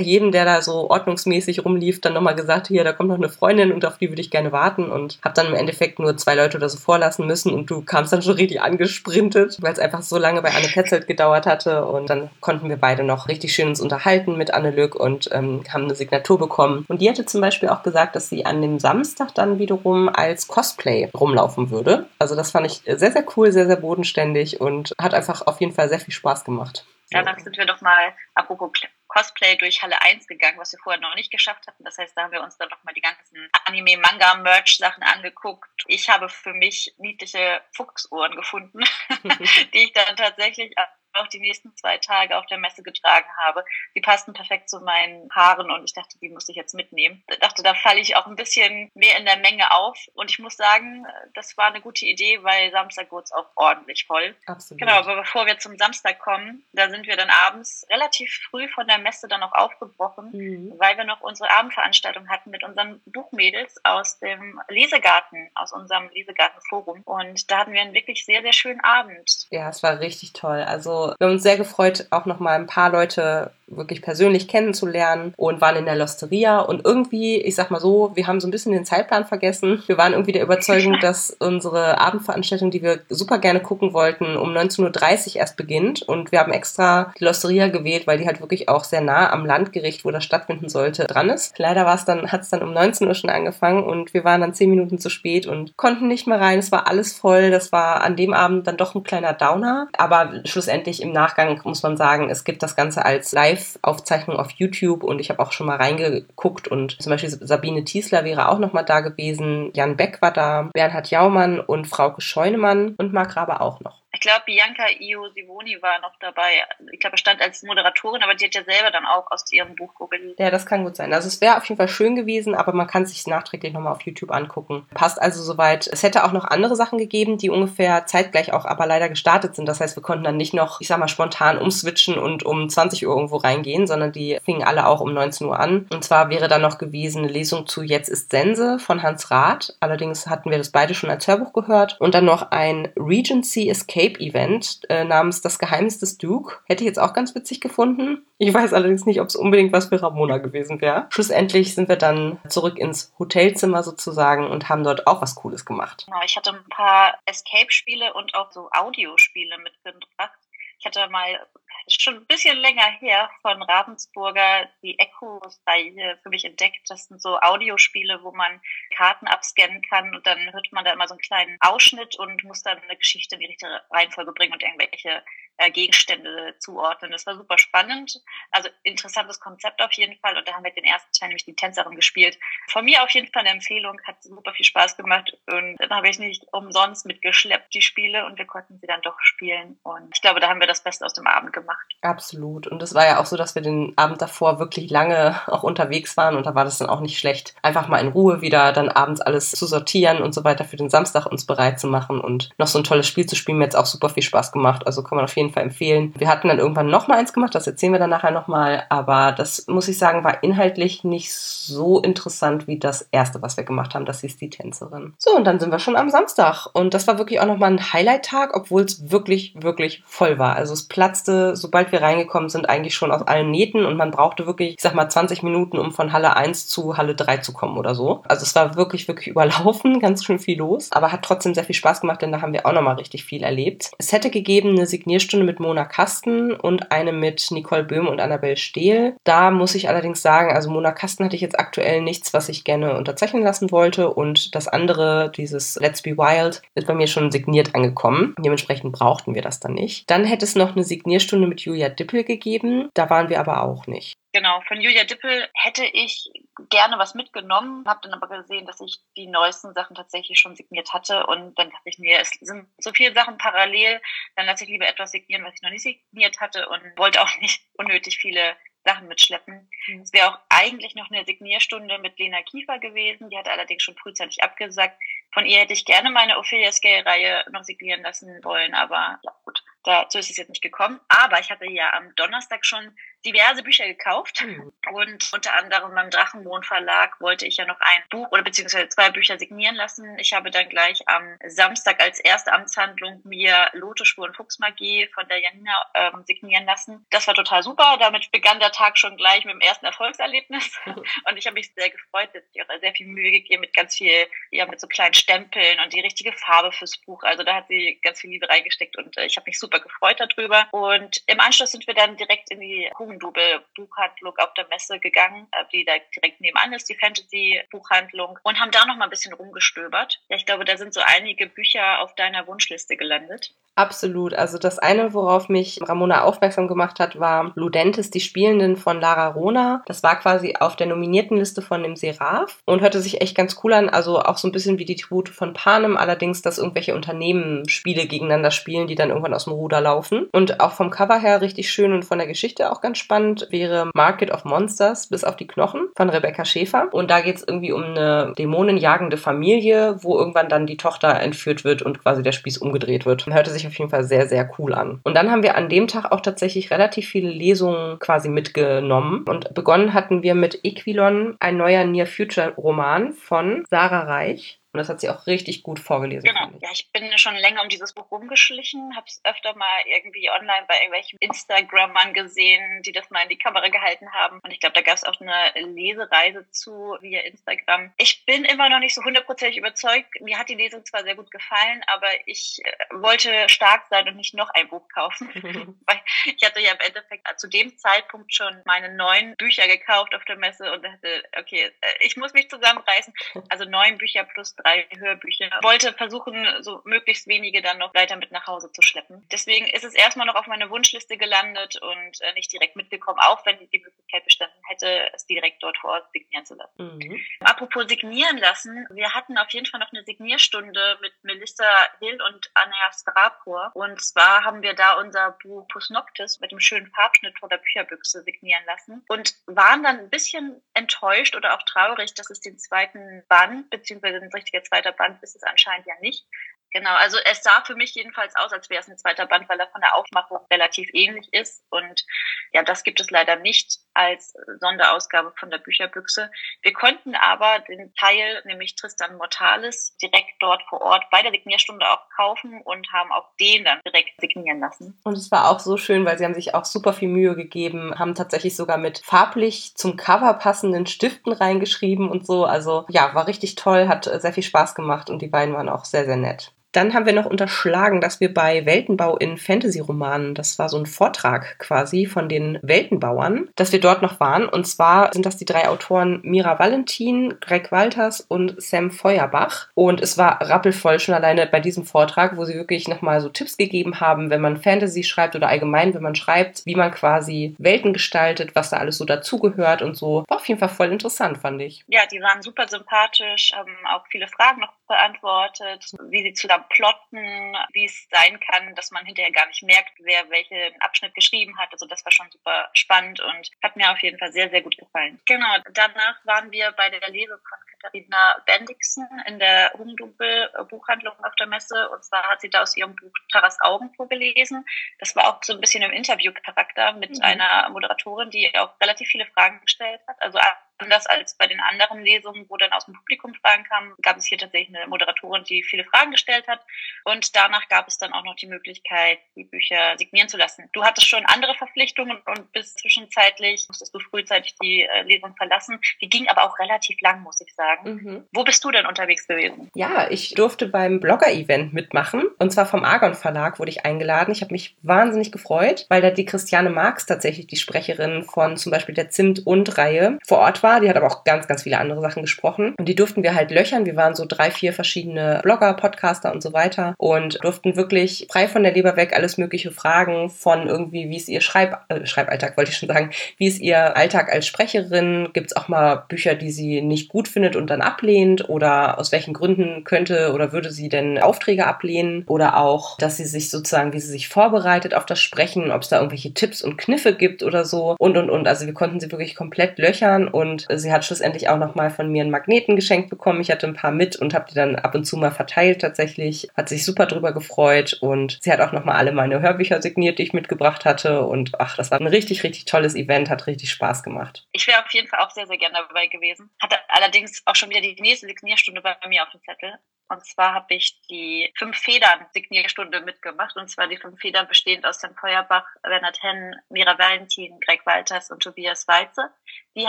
jedem, der da so ordnungsmäßig rumlief, dann nochmal gesagt, hier, da kommt noch eine Freundin und auf die würde ich gerne warten und habe dann im Endeffekt nur zwei Leute oder so vorlassen müssen und du kamst dann schon richtig angesprintet, weil es einfach so lange bei Anne Petzelt gedauert hatte und dann konnten wir beide noch richtig schön uns unterhalten mit Anne Lück und ähm, haben eine Signatur bekommen. Und die hatte zum Beispiel auch gesagt, dass sie an dem Samstag dann wiederum als Cosplay rumlaufen würde. Also das fand ich sehr, sehr cool, sehr, sehr bodenständig und hat einfach auf jeden Fall sehr viel Spaß gemacht. Danach sind wir doch mal, apropos Cosplay, durch Halle 1 gegangen, was wir vorher noch nicht geschafft hatten. Das heißt, da haben wir uns dann noch mal die ganzen Anime-Manga-Merch-Sachen angeguckt. Ich habe für mich niedliche Fuchsohren gefunden, die ich dann tatsächlich auch die nächsten zwei Tage auf der Messe getragen habe. Die passten perfekt zu meinen Haaren und ich dachte, die muss ich jetzt mitnehmen. Ich dachte, da falle ich auch ein bisschen mehr in der Menge auf. Und ich muss sagen, das war eine gute Idee, weil Samstag wurde es auch ordentlich voll. Absolut. Genau, aber bevor wir zum Samstag kommen, da sind wir dann abends relativ früh von der Messe dann auch aufgebrochen, weil wir noch unsere Abendveranstaltung hatten mit unseren Buchmädels aus dem Lesegarten, aus unserem Lesegartenforum. Und da hatten wir einen wirklich sehr, sehr schönen Abend. Ja, es war richtig toll. Also wir haben uns sehr gefreut, auch nochmal ein paar Leute wirklich persönlich kennenzulernen und waren in der Losteria und irgendwie, ich sag mal so, wir haben so ein bisschen den Zeitplan vergessen. Wir waren irgendwie der Überzeugung, dass unsere Abendveranstaltung, die wir super gerne gucken wollten, um 19.30 Uhr erst beginnt und wir haben extra die Losteria gewählt, weil die halt wirklich auch sehr nah am Landgericht, wo das stattfinden sollte, dran ist. Leider war es dann, hat es dann um 19 Uhr schon angefangen und wir waren dann 10 Minuten zu spät und konnten nicht mehr rein. Es war alles voll. Das war an dem Abend dann doch ein kleiner Downer, aber schlussendlich im Nachgang muss man sagen, es gibt das Ganze als Live-Aufzeichnung auf YouTube und ich habe auch schon mal reingeguckt und zum Beispiel Sabine Tiesler wäre auch noch mal da gewesen, Jan Beck war da, Bernhard Jaumann und Frauke Scheunemann und Marc Rabe auch noch. Ich glaube, Bianca Io Sivoni war noch dabei. Ich glaube, er stand als Moderatorin, aber die hat ja selber dann auch aus ihrem Buch gelesen. Ja, das kann gut sein. Also es wäre auf jeden Fall schön gewesen, aber man kann sich nachträglich nochmal auf YouTube angucken. Passt also soweit. Es hätte auch noch andere Sachen gegeben, die ungefähr zeitgleich auch aber leider gestartet sind. Das heißt, wir konnten dann nicht noch, ich sag mal, spontan umswitchen und um 20 Uhr irgendwo reingehen, sondern die fingen alle auch um 19 Uhr an. Und zwar wäre dann noch gewesen eine Lesung zu Jetzt ist Sense von Hans Rath. Allerdings hatten wir das beide schon als Hörbuch gehört. Und dann noch ein Regency Escape Event äh, namens Das Geheimnis des Duke. Hätte ich jetzt auch ganz witzig gefunden. Ich weiß allerdings nicht, ob es unbedingt was für Ramona gewesen wäre. Schlussendlich sind wir dann zurück ins Hotelzimmer sozusagen und haben dort auch was Cooles gemacht. Genau, ich hatte ein paar Escape-Spiele und auch so Audiospiele mitgebracht. Ich hatte mal schon ein bisschen länger her von Ravensburger die Echos-Reihe für mich entdeckt. Das sind so Audiospiele, wo man Karten abscannen kann und dann hört man da immer so einen kleinen Ausschnitt und muss dann eine Geschichte in die richtige Reihenfolge bringen und irgendwelche äh, Gegenstände zuordnen. Das war super spannend. Also interessantes Konzept auf jeden Fall. Und da haben wir den ersten Teil, nämlich die Tänzerin, gespielt. Von mir auf jeden Fall eine Empfehlung, hat super viel Spaß gemacht. Und dann habe ich nicht umsonst mitgeschleppt, die Spiele, und wir konnten sie dann doch spielen. Und ich glaube, da haben wir das Beste aus dem Abend gemacht. Gemacht. Absolut. Und es war ja auch so, dass wir den Abend davor wirklich lange auch unterwegs waren und da war das dann auch nicht schlecht, einfach mal in Ruhe wieder dann abends alles zu sortieren und so weiter für den Samstag uns bereit zu machen und noch so ein tolles Spiel zu spielen. Mir jetzt auch super viel Spaß gemacht. Also kann man auf jeden Fall empfehlen. Wir hatten dann irgendwann noch mal eins gemacht, das erzählen wir dann nachher noch mal. Aber das muss ich sagen, war inhaltlich nicht so interessant wie das erste, was wir gemacht haben. Das hieß die Tänzerin. So, und dann sind wir schon am Samstag. Und das war wirklich auch noch mal ein Highlight-Tag, obwohl es wirklich, wirklich voll war. Also es platzte, sobald wir reingekommen sind, eigentlich schon aus allen Nähten und man brauchte wirklich, ich sag mal, 20 Minuten, um von Halle 1 zu Halle 3 zu kommen oder so. Also es war wirklich, wirklich überlaufen, ganz schön viel los, aber hat trotzdem sehr viel Spaß gemacht, denn da haben wir auch nochmal richtig viel erlebt. Es hätte gegeben eine Signierstunde mit Mona Kasten und eine mit Nicole Böhm und Annabelle Stehl. Da muss ich allerdings sagen, also Mona Kasten hatte ich jetzt aktuell nichts, was ich gerne unterzeichnen lassen wollte und das andere, dieses Let's Be Wild, ist bei mir schon signiert angekommen. Dementsprechend brauchten wir das dann nicht. Dann hätte es noch eine Signierstunde mit Julia Dippel gegeben. Da waren wir aber auch nicht. Genau, von Julia Dippel hätte ich gerne was mitgenommen, habe dann aber gesehen, dass ich die neuesten Sachen tatsächlich schon signiert hatte und dann dachte ich mir, es sind so viele Sachen parallel, dann lasse ich lieber etwas signieren, was ich noch nicht signiert hatte und wollte auch nicht unnötig viele Sachen mitschleppen. Mhm. Es wäre auch eigentlich noch eine Signierstunde mit Lena Kiefer gewesen, die hatte allerdings schon frühzeitig abgesagt. Von ihr hätte ich gerne meine Ophelia Scale-Reihe noch signieren lassen wollen, aber ja gut, dazu ist es jetzt nicht gekommen. Aber ich hatte ja am Donnerstag schon diverse Bücher gekauft mhm. und unter anderem beim Drachenmond Verlag wollte ich ja noch ein Buch oder beziehungsweise zwei Bücher signieren lassen. Ich habe dann gleich am Samstag als erste Amtshandlung mir Lotusspur und Fuchsmagie von der Janina ähm, signieren lassen. Das war total super. Damit begann der Tag schon gleich mit dem ersten Erfolgserlebnis und ich habe mich sehr gefreut, dass ich auch sehr viel Mühe gegeben mit ganz viel, ja, mit so kleinen Stempeln und die richtige Farbe fürs Buch. Also da hat sie ganz viel Liebe reingesteckt und äh, ich habe mich super gefreut darüber. Und im Anschluss sind wir dann direkt in die Hugendubel Buchhandlung auf der Messe gegangen, äh, die da direkt nebenan ist, die Fantasy Buchhandlung und haben da noch mal ein bisschen rumgestöbert. Ja, ich glaube, da sind so einige Bücher auf deiner Wunschliste gelandet. Absolut. Also das eine, worauf mich Ramona aufmerksam gemacht hat, war Ludentes, die Spielenden von Lara Rona. Das war quasi auf der nominierten Liste von dem Seraph und hörte sich echt ganz cool an. Also auch so ein bisschen wie die Tribute von Panem, allerdings, dass irgendwelche Unternehmen Spiele gegeneinander spielen, die dann irgendwann aus dem Ruder laufen. Und auch vom Cover her richtig schön und von der Geschichte auch ganz spannend wäre Market of Monsters bis auf die Knochen von Rebecca Schäfer. Und da geht es irgendwie um eine dämonenjagende Familie, wo irgendwann dann die Tochter entführt wird und quasi der Spieß umgedreht wird. Hörte sich auf jeden Fall sehr, sehr cool an. Und dann haben wir an dem Tag auch tatsächlich relativ viele Lesungen quasi mitgenommen. Und begonnen hatten wir mit Equilon, ein neuer Near Future Roman von Sarah Reich. Und das hat sie auch richtig gut vorgelesen. Genau. Ja, ich bin schon länger um dieses Buch rumgeschlichen, habe es öfter mal irgendwie online bei irgendwelchen Instagrammern gesehen, die das mal in die Kamera gehalten haben. Und ich glaube, da gab es auch eine Lesereise zu via Instagram. Ich bin immer noch nicht so hundertprozentig überzeugt. Mir hat die Lesung zwar sehr gut gefallen, aber ich äh, wollte stark sein und nicht noch ein Buch kaufen. Weil ich hatte ja im Endeffekt zu dem Zeitpunkt schon meine neun Bücher gekauft auf der Messe und dachte, okay, äh, ich muss mich zusammenreißen. Also neun Bücher plus drei Hörbücher. Wollte versuchen, so möglichst wenige dann noch weiter mit nach Hause zu schleppen. Deswegen ist es erstmal noch auf meine Wunschliste gelandet und äh, nicht direkt mitgekommen, auch wenn die Möglichkeit bestanden hätte, es direkt dort vor Ort signieren zu lassen. Mhm. Apropos signieren lassen, wir hatten auf jeden Fall noch eine Signierstunde mit Melissa Hill und Anja Strapor. Und zwar haben wir da unser Buch Pus Noctis mit dem schönen Farbschnitt vor der Bücherbüchse signieren lassen und waren dann ein bisschen enttäuscht oder auch traurig, dass es den zweiten Band, beziehungsweise den richtiger zweiter Band ist es anscheinend ja nicht. Genau, also es sah für mich jedenfalls aus, als wäre es ein zweiter Band, weil er von der Aufmachung relativ ähnlich ist. Und ja, das gibt es leider nicht als Sonderausgabe von der Bücherbüchse. Wir konnten aber den Teil, nämlich Tristan Mortalis, direkt dort vor Ort bei der Signierstunde auch kaufen und haben auch den dann direkt signieren lassen. Und es war auch so schön, weil sie haben sich auch super viel Mühe gegeben, haben tatsächlich sogar mit farblich zum Cover passenden Stiften reingeschrieben und so. Also ja, war richtig toll, hat sehr viel Spaß gemacht und die beiden waren auch sehr, sehr nett. Dann haben wir noch unterschlagen, dass wir bei Weltenbau in Fantasy-Romanen, das war so ein Vortrag quasi von den Weltenbauern, dass wir dort noch waren. Und zwar sind das die drei Autoren Mira Valentin, Greg Walters und Sam Feuerbach. Und es war rappelvoll schon alleine bei diesem Vortrag, wo sie wirklich nochmal so Tipps gegeben haben, wenn man Fantasy schreibt oder allgemein, wenn man schreibt, wie man quasi Welten gestaltet, was da alles so dazugehört und so. War auf jeden Fall voll interessant, fand ich. Ja, die waren super sympathisch, haben auch viele Fragen noch beantwortet, wie sie zu der plotten, wie es sein kann, dass man hinterher gar nicht merkt, wer welchen Abschnitt geschrieben hat. Also das war schon super spannend und hat mir auf jeden Fall sehr, sehr gut gefallen. Genau, danach waren wir bei der Lese von Katharina Bendixen in der Hugendubel Buchhandlung auf der Messe. Und zwar hat sie da aus ihrem Buch Taras Augen vorgelesen. Das war auch so ein bisschen im Interviewcharakter mit mhm. einer Moderatorin, die auch relativ viele Fragen gestellt hat. Also Anders als bei den anderen Lesungen, wo dann aus dem Publikum Fragen kamen, gab es hier tatsächlich eine Moderatorin, die viele Fragen gestellt hat. Und danach gab es dann auch noch die Möglichkeit, die Bücher signieren zu lassen. Du hattest schon andere Verpflichtungen und bis zwischenzeitlich musstest du frühzeitig die äh, Lesung verlassen. Die ging aber auch relativ lang, muss ich sagen. Mhm. Wo bist du denn unterwegs gewesen? Ja, ich durfte beim Blogger-Event mitmachen. Und zwar vom Argon Verlag wurde ich eingeladen. Ich habe mich wahnsinnig gefreut, weil da die Christiane Marx tatsächlich die Sprecherin von zum Beispiel der Zimt und Reihe vor Ort war war. Die hat aber auch ganz, ganz viele andere Sachen gesprochen. Und die durften wir halt löchern. Wir waren so drei, vier verschiedene Blogger, Podcaster und so weiter und durften wirklich frei von der Leber weg alles mögliche fragen von irgendwie, wie ist ihr Schreib äh, Schreiballtag, wollte ich schon sagen, wie ist ihr Alltag als Sprecherin? Gibt es auch mal Bücher, die sie nicht gut findet und dann ablehnt? Oder aus welchen Gründen könnte oder würde sie denn Aufträge ablehnen? Oder auch, dass sie sich sozusagen, wie sie sich vorbereitet auf das Sprechen, ob es da irgendwelche Tipps und Kniffe gibt oder so und und und. Also wir konnten sie wirklich komplett löchern und und sie hat schlussendlich auch nochmal von mir einen Magneten geschenkt bekommen. Ich hatte ein paar mit und habe die dann ab und zu mal verteilt tatsächlich. Hat sich super drüber gefreut und sie hat auch nochmal alle meine Hörbücher signiert, die ich mitgebracht hatte. Und ach, das war ein richtig, richtig tolles Event, hat richtig Spaß gemacht. Ich wäre auf jeden Fall auch sehr, sehr gerne dabei gewesen. Hatte allerdings auch schon wieder die nächste Signierstunde bei mir auf dem Zettel. Und zwar habe ich die fünf Federn Signierstunde mitgemacht. Und zwar die fünf Federn bestehend aus Jan Feuerbach, Bernhard Henn, Mira Valentin, Greg Walters und Tobias Walze. Die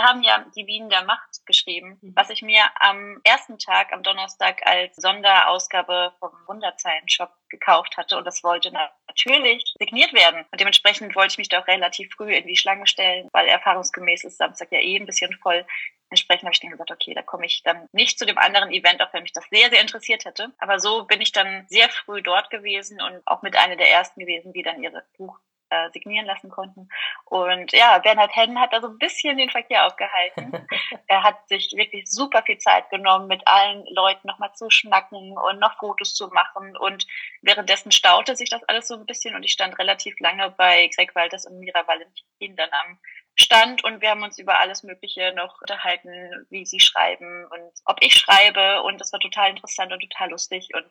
haben ja die Wien der Macht geschrieben, mhm. was ich mir am ersten Tag, am Donnerstag, als Sonderausgabe vom Wunderzeilen-Shop gekauft hatte. Und das wollte natürlich signiert werden. Und dementsprechend wollte ich mich da auch relativ früh in die Schlange stellen, weil erfahrungsgemäß ist Samstag ja eh ein bisschen voll. Entsprechend habe ich dann gesagt, okay, da komme ich dann nicht zu dem anderen Event, auch wenn mich das sehr, sehr interessiert hätte. Aber so bin ich dann sehr früh dort gewesen und auch mit einer der ersten gewesen, die dann ihre Buch äh, signieren lassen konnten. Und ja, Bernhard Hennen hat da so ein bisschen den Verkehr aufgehalten. er hat sich wirklich super viel Zeit genommen, mit allen Leuten nochmal zu schnacken und noch Fotos zu machen. Und währenddessen staute sich das alles so ein bisschen und ich stand relativ lange bei Greg Walters und Mira Valentin dann am stand und wir haben uns über alles Mögliche noch unterhalten, wie sie schreiben und ob ich schreibe und das war total interessant und total lustig und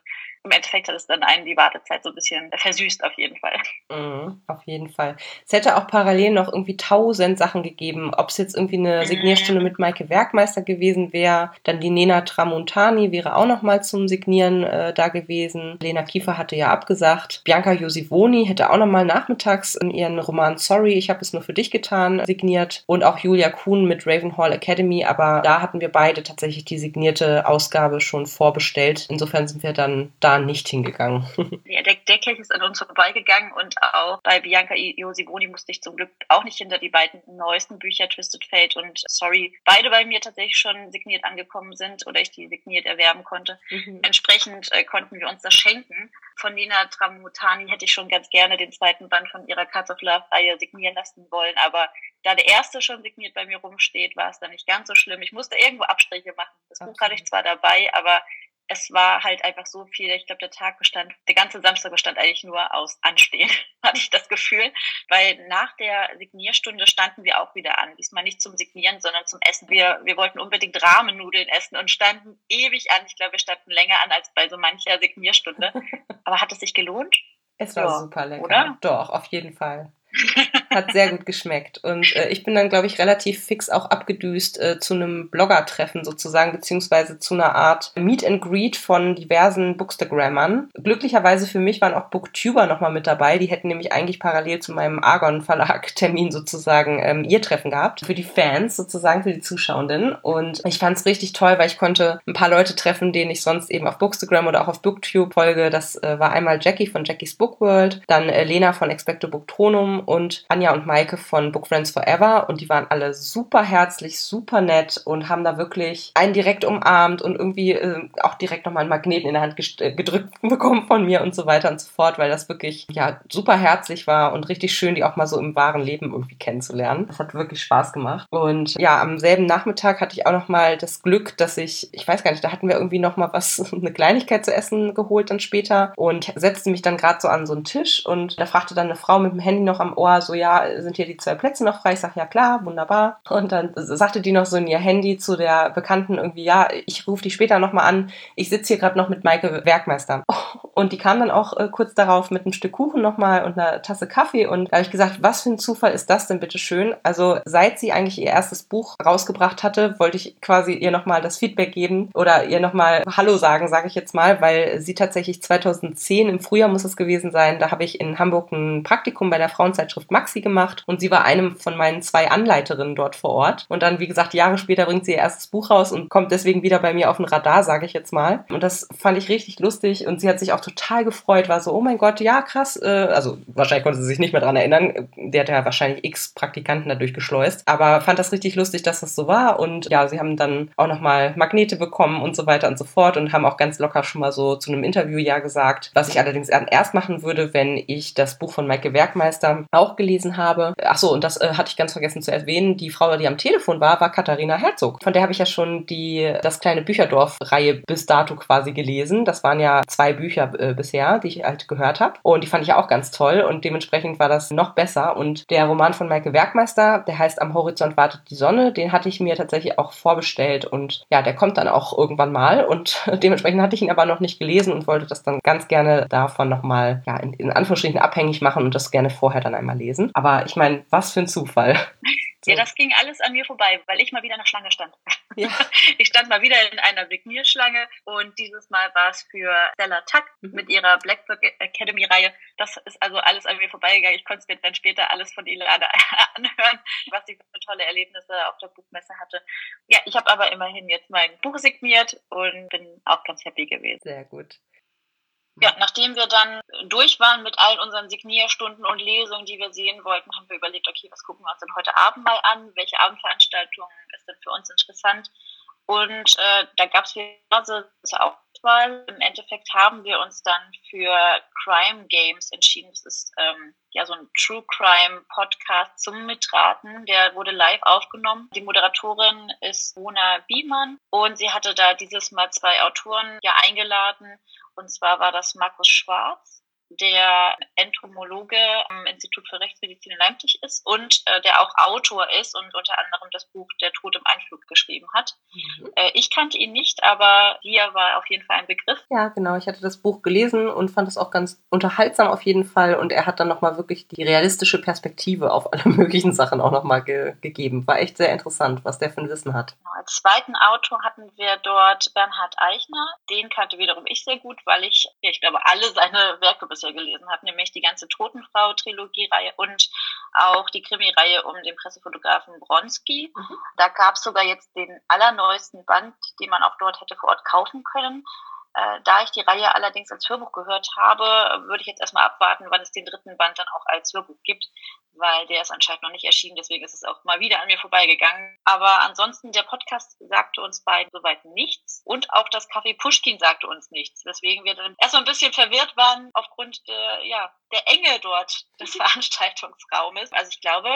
im Endeffekt hat es dann einen die Wartezeit so ein bisschen versüßt auf jeden Fall. Mhm, auf jeden Fall. Es hätte auch parallel noch irgendwie tausend Sachen gegeben, ob es jetzt irgendwie eine Signierstunde mit Maike Werkmeister gewesen wäre, dann die Nena Tramontani wäre auch noch mal zum Signieren äh, da gewesen. Lena Kiefer hatte ja abgesagt. Bianca Josivoni hätte auch noch mal nachmittags in ihren Roman Sorry, ich habe es nur für dich getan signiert und auch Julia Kuhn mit Ravenhall Academy, aber da hatten wir beide tatsächlich die signierte Ausgabe schon vorbestellt. Insofern sind wir dann da nicht hingegangen. Ja, der, der Kelch ist an uns vorbeigegangen und auch bei Bianca Iosiboni musste ich zum Glück auch nicht hinter die beiden neuesten Bücher Twisted Fate und Sorry beide bei mir tatsächlich schon signiert angekommen sind oder ich die signiert erwerben konnte. Mhm. Entsprechend äh, konnten wir uns das schenken. Von Nina Tramutani hätte ich schon ganz gerne den zweiten Band von ihrer Cards of Love-Reihe signieren lassen wollen, aber da der erste schon signiert bei mir rumsteht, war es dann nicht ganz so schlimm. Ich musste irgendwo Abstriche machen. Das Buch hatte ich zwar dabei, aber es war halt einfach so viel. Ich glaube, der Tag bestand, der ganze Samstag bestand eigentlich nur aus Anstehen, hatte ich das Gefühl. Weil nach der Signierstunde standen wir auch wieder an. Diesmal nicht zum Signieren, sondern zum Essen. Wir, wir wollten unbedingt Rahmennudeln essen und standen ewig an. Ich glaube, wir standen länger an als bei so mancher Signierstunde. Aber hat es sich gelohnt? Es war ja, super lecker. Oder? Doch, auf jeden Fall. Hat sehr gut geschmeckt. Und äh, ich bin dann, glaube ich, relativ fix auch abgedüst äh, zu einem Blogger-Treffen sozusagen, beziehungsweise zu einer Art Meet and Greet von diversen Bookstagrammern. Glücklicherweise für mich waren auch Booktuber nochmal mit dabei. Die hätten nämlich eigentlich parallel zu meinem Argon-Verlag-Termin sozusagen ähm, ihr Treffen gehabt. Für die Fans sozusagen, für die Zuschauenden. Und ich fand es richtig toll, weil ich konnte ein paar Leute treffen, denen ich sonst eben auf Bookstagram oder auch auf Booktube folge. Das äh, war einmal Jackie von Jackies Bookworld, dann äh, Lena von Expecto Booktronom und Anja und Maike von Book Friends Forever und die waren alle super herzlich, super nett und haben da wirklich einen direkt umarmt und irgendwie äh, auch direkt nochmal einen Magneten in der Hand äh, gedrückt bekommen von mir und so weiter und so fort, weil das wirklich ja super herzlich war und richtig schön, die auch mal so im wahren Leben irgendwie kennenzulernen. Das hat wirklich Spaß gemacht. Und ja, am selben Nachmittag hatte ich auch nochmal das Glück, dass ich, ich weiß gar nicht, da hatten wir irgendwie nochmal was, eine Kleinigkeit zu essen geholt dann später und setzte mich dann gerade so an so einen Tisch und da fragte dann eine Frau mit dem Handy noch am Ohr so, ja, sind hier die zwei Plätze noch frei? Ich sag, ja klar, wunderbar. Und dann sagte die noch so in ihr Handy zu der Bekannten irgendwie, ja, ich rufe die später nochmal an. Ich sitze hier gerade noch mit Maike Werkmeister. Und die kam dann auch äh, kurz darauf mit einem Stück Kuchen nochmal und einer Tasse Kaffee und da habe ich gesagt, was für ein Zufall ist das denn bitte schön? Also seit sie eigentlich ihr erstes Buch rausgebracht hatte, wollte ich quasi ihr nochmal das Feedback geben oder ihr nochmal Hallo sagen, sage ich jetzt mal, weil sie tatsächlich 2010 im Frühjahr muss es gewesen sein, da habe ich in Hamburg ein Praktikum bei der Frauenzeitschrift Maxi gemacht und sie war einem von meinen zwei Anleiterinnen dort vor Ort und dann, wie gesagt, Jahre später bringt sie ihr erstes Buch raus und kommt deswegen wieder bei mir auf den Radar, sage ich jetzt mal. Und das fand ich richtig lustig und sie hat sich auch total gefreut, war so, oh mein Gott, ja, krass. Äh, also wahrscheinlich konnte sie sich nicht mehr dran erinnern. Der hat ja wahrscheinlich x Praktikanten dadurch geschleust. Aber fand das richtig lustig, dass das so war. Und ja, sie haben dann auch nochmal Magnete bekommen und so weiter und so fort und haben auch ganz locker schon mal so zu einem Interview ja gesagt, was ich allerdings erst machen würde, wenn ich das Buch von Maike Werkmeister auch gelesen habe. Ach so, und das äh, hatte ich ganz vergessen zu erwähnen. Die Frau, die am Telefon war, war Katharina Herzog. Von der habe ich ja schon die das kleine Bücherdorf-Reihe bis dato quasi gelesen. Das waren ja zwei Bücher äh, bisher, die ich halt gehört habe. Und die fand ich auch ganz toll und dementsprechend war das noch besser. Und der Roman von Maike Werkmeister, der heißt Am Horizont wartet die Sonne, den hatte ich mir tatsächlich auch vorbestellt und ja, der kommt dann auch irgendwann mal und dementsprechend hatte ich ihn aber noch nicht gelesen und wollte das dann ganz gerne davon nochmal, ja, in, in Anführungsstrichen abhängig machen und das gerne vorher dann einmal lesen. Aber ich meine, was für ein Zufall. Ja, das ging alles an mir vorbei, weil ich mal wieder in der Schlange stand. Ja. Ich stand mal wieder in einer Signierschlange und dieses Mal war es für Stella Tuck mhm. mit ihrer Blackbook Academy Reihe. Das ist also alles an mir vorbeigegangen. Ich konnte es mir dann später alles von Ilana anhören, was sie für tolle Erlebnisse auf der Buchmesse hatte. Ja, ich habe aber immerhin jetzt mein Buch signiert und bin auch ganz happy gewesen. Sehr gut. Ja, nachdem wir dann durch waren mit all unseren Signierstunden und Lesungen, die wir sehen wollten, haben wir überlegt, okay, was gucken wir uns denn heute Abend mal an? Welche Abendveranstaltung ist denn für uns interessant? Und äh, da gab es diverse Auswahl. Im Endeffekt haben wir uns dann für Crime Games entschieden. Das ist ähm, ja so ein True Crime Podcast zum Mitraten. Der wurde live aufgenommen. Die Moderatorin ist Mona Biemann und sie hatte da dieses Mal zwei Autoren ja eingeladen und zwar war das Markus Schwarz, der Entomologe am Institut für Rechtsmedizin in Leipzig ist und äh, der auch Autor ist und unter anderem das Buch Der Tod im Einflug geschrieben hat. Mhm. Äh, ich kannte ihn nicht, aber hier war auf jeden Fall ein Begriff. Ja, genau. Ich hatte das Buch gelesen und fand es auch ganz unterhaltsam auf jeden Fall. Und er hat dann nochmal wirklich die realistische Perspektive auf alle möglichen Sachen auch nochmal ge gegeben. War echt sehr interessant, was der für ein Wissen hat. Genau. Als zweiten Autor hatten wir dort Bernhard Eichner. Den kannte wiederum ich sehr gut, weil ich, ja, ich glaube, alle seine Werke bis bisher gelesen habe, nämlich die ganze Totenfrau-Trilogie-Reihe und auch die Krimi-Reihe um den Pressefotografen Bronski. Mhm. Da gab es sogar jetzt den allerneuesten Band, den man auch dort hätte vor Ort kaufen können. Äh, da ich die Reihe allerdings als Hörbuch gehört habe, würde ich jetzt erstmal abwarten, wann es den dritten Band dann auch als Hörbuch gibt, weil der ist anscheinend noch nicht erschienen, deswegen ist es auch mal wieder an mir vorbeigegangen. Aber ansonsten, der Podcast sagte uns beiden soweit nichts und auch das Café Pushkin sagte uns nichts, weswegen wir dann erstmal ein bisschen verwirrt waren aufgrund der, ja, der Enge dort des Veranstaltungsraumes. Also ich glaube,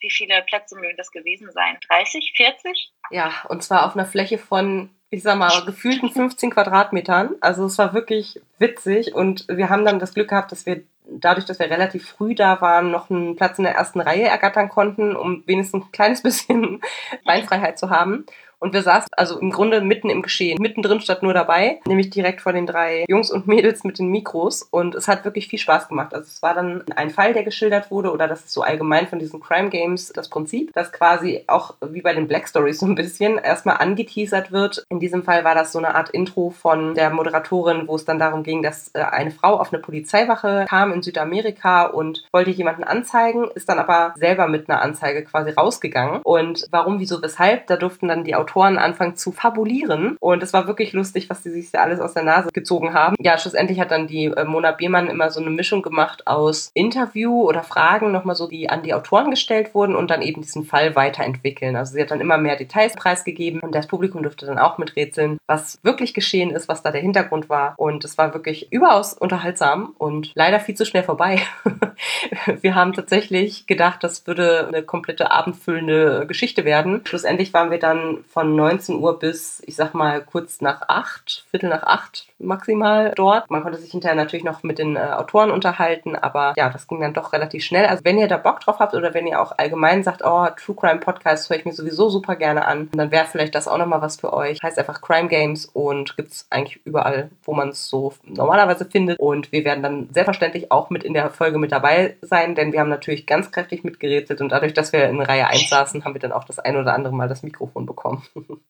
wie viele Plätze mögen das gewesen sein? 30, 40? Ja, und zwar auf einer Fläche von ich sag mal, gefühlten 15 Quadratmetern. Also es war wirklich witzig und wir haben dann das Glück gehabt, dass wir dadurch, dass wir relativ früh da waren, noch einen Platz in der ersten Reihe ergattern konnten, um wenigstens ein kleines bisschen Beinfreiheit zu haben. Und wir saßen also im Grunde mitten im Geschehen, mittendrin statt nur dabei, nämlich direkt vor den drei Jungs und Mädels mit den Mikros. Und es hat wirklich viel Spaß gemacht. Also es war dann ein Fall, der geschildert wurde, oder das ist so allgemein von diesen Crime Games das Prinzip, dass quasi auch wie bei den Black Stories so ein bisschen erstmal angeteasert wird. In diesem Fall war das so eine Art Intro von der Moderatorin, wo es dann darum ging, dass äh, eine Frau auf eine Polizeiwache kam in Südamerika und wollte jemanden anzeigen, ist dann aber selber mit einer Anzeige quasi rausgegangen. Und warum, wieso, weshalb, da durften dann die Autoren Autoren anfangen zu fabulieren. Und es war wirklich lustig, was die sich da alles aus der Nase gezogen haben. Ja, schlussendlich hat dann die äh, Mona Biermann immer so eine Mischung gemacht aus Interview oder Fragen, nochmal so, die an die Autoren gestellt wurden und dann eben diesen Fall weiterentwickeln. Also sie hat dann immer mehr Details preisgegeben und das Publikum durfte dann auch miträtseln, was wirklich geschehen ist, was da der Hintergrund war. Und es war wirklich überaus unterhaltsam und leider viel zu schnell vorbei. Wir haben tatsächlich gedacht, das würde eine komplette abendfüllende Geschichte werden. Schlussendlich waren wir dann von 19 Uhr bis, ich sag mal, kurz nach acht, Viertel nach acht maximal dort. Man konnte sich hinterher natürlich noch mit den äh, Autoren unterhalten, aber ja, das ging dann doch relativ schnell. Also wenn ihr da Bock drauf habt oder wenn ihr auch allgemein sagt, oh, True Crime Podcast höre ich mir sowieso super gerne an, dann wäre vielleicht das auch nochmal was für euch. Heißt einfach Crime Games und gibt's eigentlich überall, wo man es so normalerweise findet. Und wir werden dann selbstverständlich auch mit in der Folge mit dabei sein, denn wir haben natürlich ganz kräftig mitgerätselt und dadurch, dass wir in Reihe 1 saßen, haben wir dann auch das ein oder andere Mal das Mikrofon bekommen.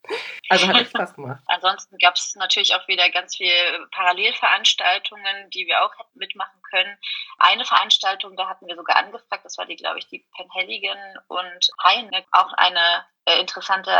also hat echt Spaß gemacht. Ansonsten gab es natürlich auch wieder ganz viel Parallelveranstaltungen, die wir auch hätten mitmachen können. Eine Veranstaltung, da hatten wir sogar angefragt, das war die, glaube ich, die Penhelligen und Heine, auch eine interessante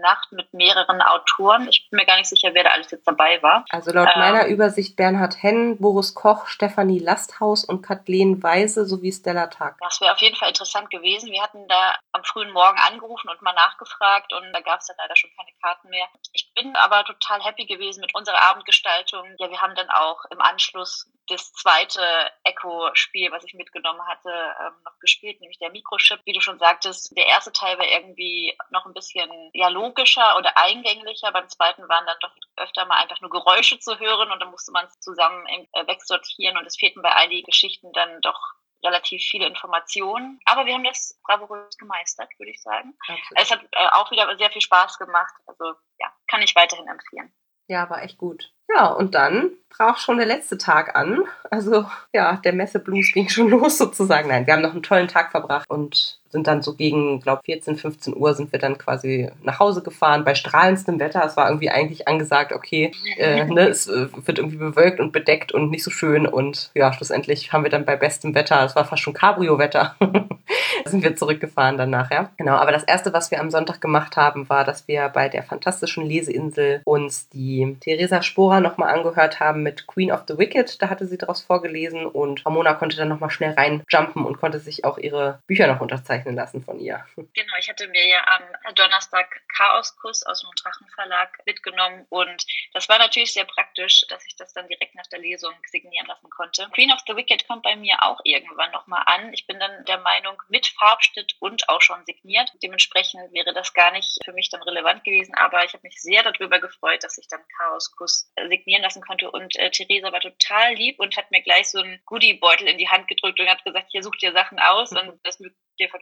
Nacht mit mehreren Autoren. Ich bin mir gar nicht sicher, wer da alles jetzt dabei war. Also laut ähm, meiner Übersicht Bernhard Henn, Boris Koch, Stefanie Lasthaus und Kathleen Weise sowie Stella Tag. Das wäre auf jeden Fall interessant gewesen. Wir hatten da am frühen Morgen angerufen und mal nachgefragt und da gab es dann leider schon keine Karten mehr. Ich bin aber total happy gewesen mit unserer Abendgestaltung. Ja, wir haben dann auch im Anschluss das zweite Echo-Spiel, was ich mitgenommen hatte, ähm, noch gespielt, nämlich der Mikrochip. Wie du schon sagtest, der erste Teil war irgendwie noch ein bisschen ja, logischer oder eingänglicher. Beim zweiten waren dann doch öfter mal einfach nur Geräusche zu hören und dann musste man es zusammen äh, wegsortieren und es fehlten bei all die Geschichten dann doch relativ viele Informationen. Aber wir haben das bravourös gemeistert, würde ich sagen. Absolut. Es hat äh, auch wieder sehr viel Spaß gemacht. Also ja, kann ich weiterhin empfehlen. Ja, war echt gut. Ja, und dann brach schon der letzte Tag an. Also ja, der Messeblues ging schon los sozusagen. Nein, wir haben noch einen tollen Tag verbracht und sind dann so gegen, glaube 14, 15 Uhr sind wir dann quasi nach Hause gefahren bei strahlendstem Wetter. Es war irgendwie eigentlich angesagt, okay, äh, ne, es äh, wird irgendwie bewölkt und bedeckt und nicht so schön. Und ja, schlussendlich haben wir dann bei bestem Wetter, es war fast schon Cabrio-Wetter, sind wir zurückgefahren dann nachher. Genau, aber das Erste, was wir am Sonntag gemacht haben, war, dass wir bei der fantastischen Leseinsel uns die Theresa Sporer nochmal angehört haben mit Queen of the Wicked. Da hatte sie daraus vorgelesen und Ramona konnte dann nochmal schnell reinjumpen und konnte sich auch ihre Bücher noch unterzeichnen lassen von ihr. Genau, ich hatte mir ja am Donnerstag Chaoskuss aus dem Drachenverlag mitgenommen und das war natürlich sehr praktisch, dass ich das dann direkt nach der Lesung signieren lassen konnte. Queen of the Wicked kommt bei mir auch irgendwann nochmal an. Ich bin dann der Meinung, mit Farbschnitt und auch schon signiert. Dementsprechend wäre das gar nicht für mich dann relevant gewesen, aber ich habe mich sehr darüber gefreut, dass ich dann Chaoskuss signieren lassen konnte und äh, Theresa war total lieb und hat mir gleich so einen Goodiebeutel in die Hand gedrückt und hat gesagt, hier such dir Sachen aus und das dir von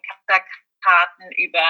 Karten über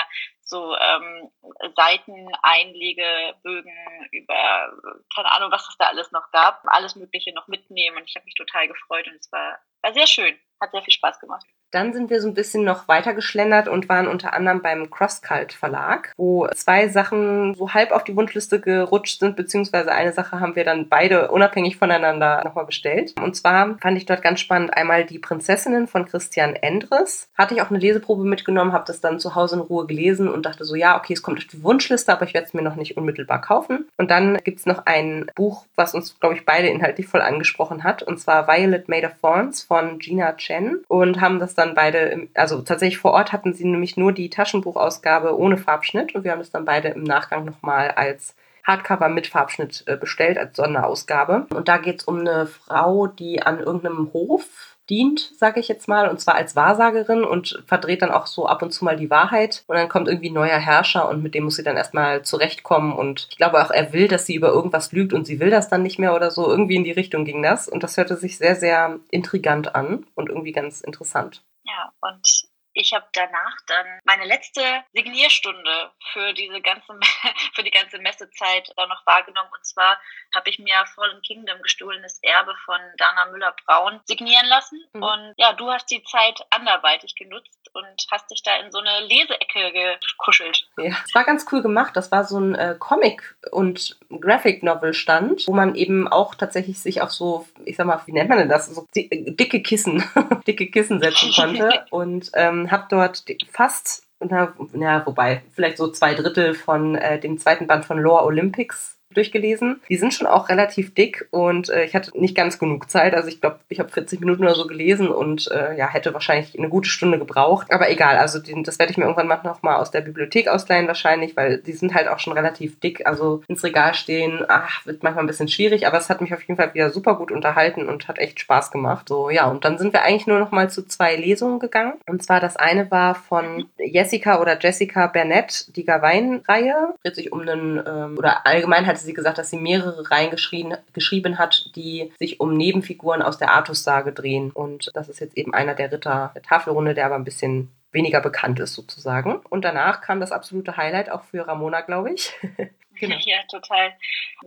so ähm, Seiteneinlegebögen, über keine Ahnung, was es da alles noch gab, alles Mögliche noch mitnehmen. Und ich habe mich total gefreut und es war, war sehr schön. Hat sehr viel Spaß gemacht. Dann sind wir so ein bisschen noch weiter geschlendert und waren unter anderem beim Crosscult Verlag, wo zwei Sachen so halb auf die Wunschliste gerutscht sind, beziehungsweise eine Sache haben wir dann beide unabhängig voneinander nochmal bestellt. Und zwar fand ich dort ganz spannend einmal die Prinzessinnen von Christian Endres. Hatte ich auch eine Leseprobe mitgenommen, habe das dann zu Hause in Ruhe gelesen und dachte so, ja, okay, es kommt auf die Wunschliste, aber ich werde es mir noch nicht unmittelbar kaufen. Und dann gibt's noch ein Buch, was uns, glaube ich, beide inhaltlich voll angesprochen hat, und zwar Violet Made of Thorns von Gina Chen und haben das dann beide, also tatsächlich vor Ort hatten sie nämlich nur die Taschenbuchausgabe ohne Farbschnitt und wir haben das dann beide im Nachgang nochmal als Hardcover mit Farbschnitt äh, bestellt, als Sonderausgabe. Und da geht es um eine Frau, die an irgendeinem Hof dient, sage ich jetzt mal, und zwar als Wahrsagerin und verdreht dann auch so ab und zu mal die Wahrheit. Und dann kommt irgendwie ein neuer Herrscher und mit dem muss sie dann erstmal zurechtkommen. Und ich glaube auch, er will, dass sie über irgendwas lügt und sie will das dann nicht mehr oder so. Irgendwie in die Richtung ging das. Und das hörte sich sehr, sehr intrigant an und irgendwie ganz interessant. Ja, und ich habe danach dann meine letzte Signierstunde für diese ganze für die ganze Messezeit dann noch wahrgenommen und zwar habe ich mir Fallen Kingdom gestohlenes Erbe von Dana Müller-Braun signieren lassen mhm. und ja, du hast die Zeit anderweitig genutzt und hast dich da in so eine Leseecke gekuschelt. Ja, es war ganz cool gemacht. Das war so ein äh, Comic und Graphic Novel Stand, wo man eben auch tatsächlich sich auf so, ich sag mal, wie nennt man denn das, so dicke Kissen, dicke Kissen setzen konnte und ähm, habe dort fast na, na, wobei, vielleicht so zwei Drittel von äh, dem zweiten Band von Lore Olympics durchgelesen. Die sind schon auch relativ dick und äh, ich hatte nicht ganz genug Zeit. Also ich glaube, ich habe 40 Minuten oder so gelesen und äh, ja, hätte wahrscheinlich eine gute Stunde gebraucht. Aber egal, also die, das werde ich mir irgendwann mal aus der Bibliothek ausleihen wahrscheinlich, weil die sind halt auch schon relativ dick. Also ins Regal stehen, ach, wird manchmal ein bisschen schwierig, aber es hat mich auf jeden Fall wieder super gut unterhalten und hat echt Spaß gemacht. So, ja, und dann sind wir eigentlich nur noch mal zu zwei Lesungen gegangen. Und zwar das eine war von Jessica oder Jessica Burnett, die Gawain-Reihe. Dreht sich um einen, ähm, oder allgemein hat sie gesagt, dass sie mehrere Reihen geschrieben hat, die sich um Nebenfiguren aus der Artus-Sage drehen. Und das ist jetzt eben einer der Ritter der Tafelrunde, der aber ein bisschen weniger bekannt ist sozusagen. Und danach kam das absolute Highlight auch für Ramona, glaube ich. genau. Ja, total.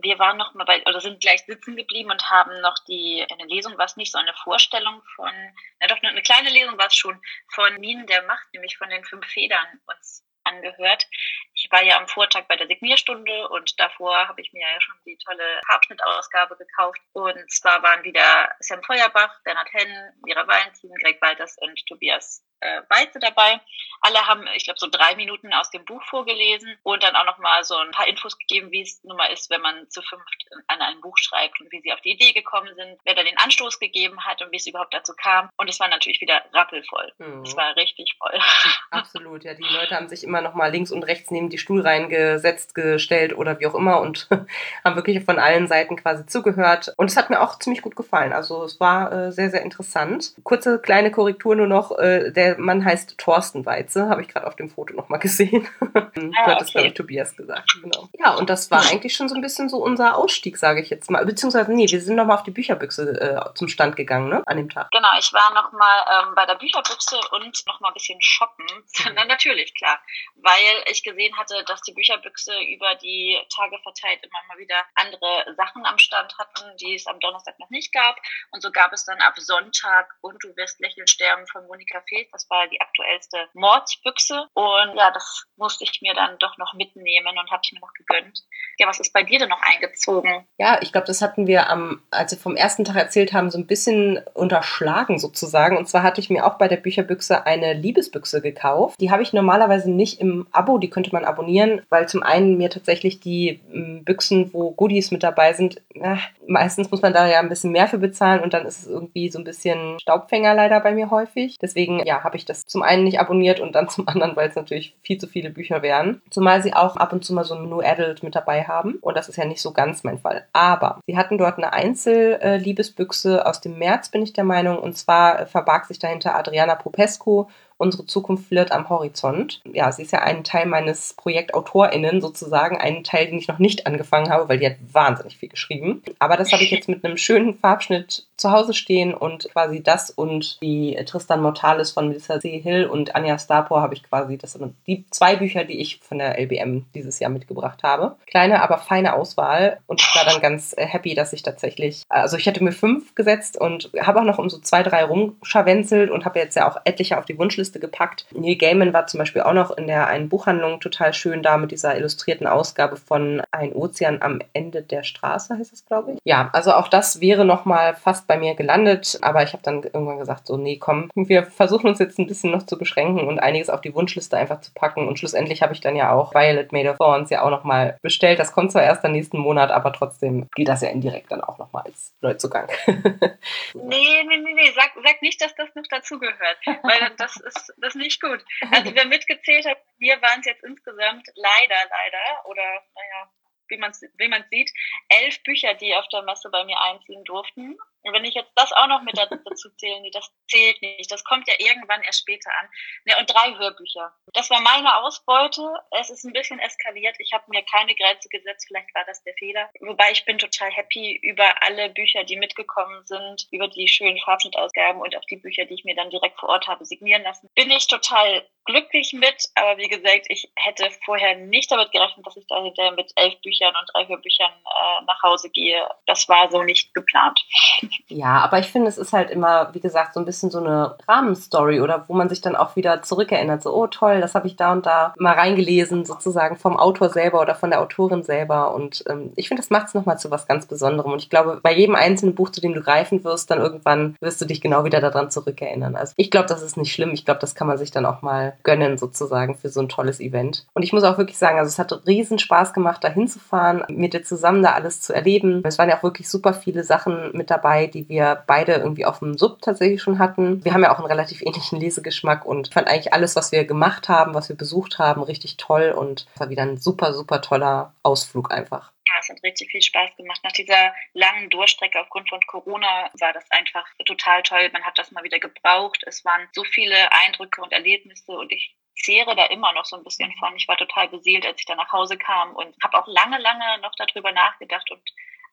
Wir waren noch mal bei, oder sind gleich sitzen geblieben und haben noch die, eine Lesung war es nicht, so eine Vorstellung von, na doch, eine kleine Lesung war es schon, von Minen der Macht, nämlich von den fünf Federn uns angehört. Ich war ja am Vortag bei der Signierstunde und davor habe ich mir ja schon die tolle Farbschnittausgabe gekauft. Und zwar waren wieder Sam Feuerbach, Bernhard Henn, Mira Valentin, Greg Walters und Tobias äh, Weize dabei. Alle haben, ich glaube, so drei Minuten aus dem Buch vorgelesen und dann auch noch mal so ein paar Infos gegeben, wie es nun mal ist, wenn man zu fünft an einem Buch schreibt und wie sie auf die Idee gekommen sind, wer da den Anstoß gegeben hat und wie es überhaupt dazu kam. Und es war natürlich wieder rappelvoll. Mhm. Es war richtig voll. Absolut, ja. Die Leute haben sich immer noch mal links und rechts neben die Stuhlreihen gesetzt, gestellt oder wie auch immer und haben wirklich von allen Seiten quasi zugehört. Und es hat mir auch ziemlich gut gefallen. Also es war äh, sehr, sehr interessant. Kurze kleine Korrektur nur noch. Äh, der Mann heißt Thorsten Weize, habe ich gerade auf dem Foto nochmal gesehen. ah, du hattest, okay. glaube ich, Tobias gesagt. Genau. Ja, und das war eigentlich schon so ein bisschen so unser Ausstieg, sage ich jetzt mal. Beziehungsweise, nee, wir sind nochmal auf die Bücherbüchse äh, zum Stand gegangen, ne, an dem Tag. Genau, ich war nochmal ähm, bei der Bücherbüchse und nochmal ein bisschen shoppen. Mhm. Na, natürlich, klar. Weil ich gesehen hatte, dass die Bücherbüchse über die Tage verteilt immer mal wieder andere Sachen am Stand hatten, die es am Donnerstag noch nicht gab. Und so gab es dann ab Sonntag und du wirst lächeln sterben von Monika Feth das war die aktuellste Mordsbüchse. Und ja, das musste ich mir dann doch noch mitnehmen und habe ich mir noch gegönnt. Ja, was ist bei dir denn noch eingezogen? Ja, ich glaube, das hatten wir am, als wir vom ersten Tag erzählt haben, so ein bisschen unterschlagen sozusagen. Und zwar hatte ich mir auch bei der Bücherbüchse eine Liebesbüchse gekauft. Die habe ich normalerweise nicht im Abo, die könnte man abonnieren, weil zum einen mir tatsächlich die ähm, Büchsen, wo Goodies mit dabei sind, äh, meistens muss man da ja ein bisschen mehr für bezahlen und dann ist es irgendwie so ein bisschen Staubfänger leider bei mir häufig. Deswegen, ja, habe ich das zum einen nicht abonniert und dann zum anderen, weil es natürlich viel zu viele Bücher wären. Zumal sie auch ab und zu mal so ein New Adult mit dabei haben. Und das ist ja nicht so ganz mein Fall. Aber sie hatten dort eine Einzelliebesbüchse aus dem März, bin ich der Meinung. Und zwar verbarg sich dahinter Adriana Popescu Unsere Zukunft flirrt am Horizont. Ja, sie ist ja ein Teil meines ProjektautorInnen sozusagen, ein Teil, den ich noch nicht angefangen habe, weil die hat wahnsinnig viel geschrieben. Aber das habe ich jetzt mit einem schönen Farbschnitt zu Hause stehen und quasi das und die Tristan Mortalis von Melissa C. Hill und Anja Starpor habe ich quasi, das sind die zwei Bücher, die ich von der LBM dieses Jahr mitgebracht habe. Kleine, aber feine Auswahl und ich war dann ganz äh, happy, dass ich tatsächlich, also ich hätte mir fünf gesetzt und habe auch noch um so zwei, drei rumscharwenzelt und habe jetzt ja auch etliche auf die Wunschliste Liste gepackt. Neil Gaiman war zum Beispiel auch noch in der einen Buchhandlung total schön da mit dieser illustrierten Ausgabe von Ein Ozean am Ende der Straße, heißt es, glaube ich. Ja, also auch das wäre nochmal fast bei mir gelandet, aber ich habe dann irgendwann gesagt, so, nee, komm, wir versuchen uns jetzt ein bisschen noch zu beschränken und einiges auf die Wunschliste einfach zu packen. Und schlussendlich habe ich dann ja auch Violet Made of Thorns ja auch nochmal bestellt. Das kommt zwar erst am nächsten Monat, aber trotzdem geht das ja indirekt dann auch nochmal als Neuzugang. nee, nee, nee, nee, sag, sag nicht, dass das noch dazugehört, weil das ist das, ist nicht gut. Also wer mitgezählt hat, wir waren es jetzt insgesamt leider, leider, oder naja, wie man es wie sieht, elf Bücher, die auf der Messe bei mir einziehen durften. Und wenn ich jetzt das auch noch mit dazu zähle, nee, das zählt nicht. Das kommt ja irgendwann erst später an. Nee, und drei Hörbücher. Das war meine Ausbeute. Es ist ein bisschen eskaliert. Ich habe mir keine Grenze gesetzt. Vielleicht war das der Fehler. Wobei ich bin total happy über alle Bücher, die mitgekommen sind, über die schönen Farbschnittausgaben und auch die Bücher, die ich mir dann direkt vor Ort habe signieren lassen. Bin ich total glücklich mit. Aber wie gesagt, ich hätte vorher nicht damit gerechnet, dass ich da hinterher mit elf Büchern und drei Hörbüchern äh, nach Hause gehe. Das war so nicht geplant. Ja, aber ich finde, es ist halt immer, wie gesagt, so ein bisschen so eine Rahmenstory oder wo man sich dann auch wieder zurückerinnert. So, oh toll, das habe ich da und da mal reingelesen, sozusagen vom Autor selber oder von der Autorin selber. Und ähm, ich finde, das macht es nochmal zu was ganz Besonderem. Und ich glaube, bei jedem einzelnen Buch, zu dem du greifen wirst, dann irgendwann wirst du dich genau wieder daran zurückerinnern. Also ich glaube, das ist nicht schlimm. Ich glaube, das kann man sich dann auch mal gönnen, sozusagen, für so ein tolles Event. Und ich muss auch wirklich sagen, also es hat riesen Spaß gemacht, da hinzufahren, mit dir zusammen da alles zu erleben. Es waren ja auch wirklich super viele Sachen mit dabei, die wir beide irgendwie auf dem Sub tatsächlich schon hatten. Wir haben ja auch einen relativ ähnlichen Lesegeschmack und fand eigentlich alles, was wir gemacht haben, was wir besucht haben, richtig toll und war wieder ein super, super toller Ausflug einfach. Ja, es hat richtig viel Spaß gemacht. Nach dieser langen Durchstrecke aufgrund von Corona war das einfach total toll. Man hat das mal wieder gebraucht. Es waren so viele Eindrücke und Erlebnisse und ich zehre da immer noch so ein bisschen von. Ich war total beseelt, als ich da nach Hause kam und habe auch lange, lange noch darüber nachgedacht und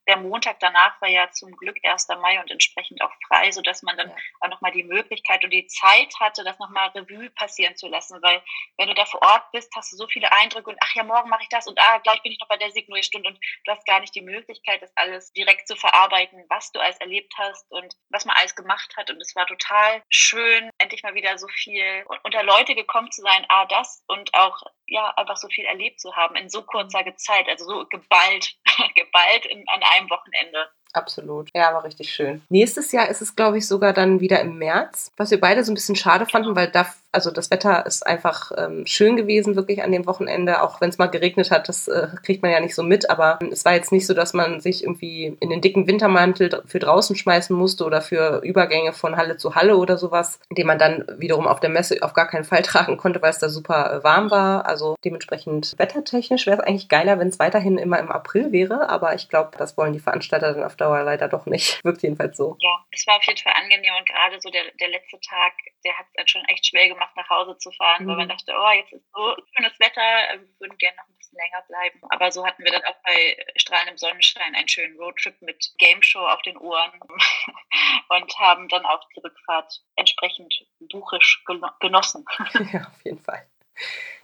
der Montag danach war ja zum Glück 1. Mai und entsprechend auch frei, sodass man dann ja. auch nochmal die Möglichkeit und die Zeit hatte, das nochmal Revue passieren zu lassen. Weil wenn du da vor Ort bist, hast du so viele Eindrücke und ach ja, morgen mache ich das und ah, gleich bin ich noch bei der Signurstunde und du hast gar nicht die Möglichkeit, das alles direkt zu verarbeiten, was du alles erlebt hast und was man alles gemacht hat. Und es war total schön, endlich mal wieder so viel unter Leute gekommen zu sein, ah, das und auch ja, einfach so viel erlebt zu haben in so kurzer Zeit, also so geballt, geballt in, an einem Wochenende. Absolut. Ja, war richtig schön. Nächstes Jahr ist es, glaube ich, sogar dann wieder im März, was wir beide so ein bisschen schade fanden, weil da, also das Wetter ist einfach ähm, schön gewesen, wirklich an dem Wochenende. Auch wenn es mal geregnet hat, das äh, kriegt man ja nicht so mit, aber es war jetzt nicht so, dass man sich irgendwie in den dicken Wintermantel für draußen schmeißen musste oder für Übergänge von Halle zu Halle oder sowas, den man dann wiederum auf der Messe auf gar keinen Fall tragen konnte, weil es da super äh, warm war. Also dementsprechend wettertechnisch wäre es eigentlich geiler, wenn es weiterhin immer im April wäre, aber ich glaube, das wollen die Veranstalter dann auf Dauer leider doch nicht. Wirkt jedenfalls so. Ja, es war auf jeden Fall angenehm und gerade so der, der letzte Tag, der hat es dann schon echt schwer gemacht, nach Hause zu fahren, mhm. weil man dachte, oh, jetzt ist so schönes Wetter, äh, wir würden gerne noch ein bisschen länger bleiben. Aber so hatten wir dann auch bei strahlendem Sonnenschein einen schönen Roadtrip mit Game Show auf den Ohren und haben dann auch die Rückfahrt entsprechend buchisch genossen. Ja, auf jeden Fall.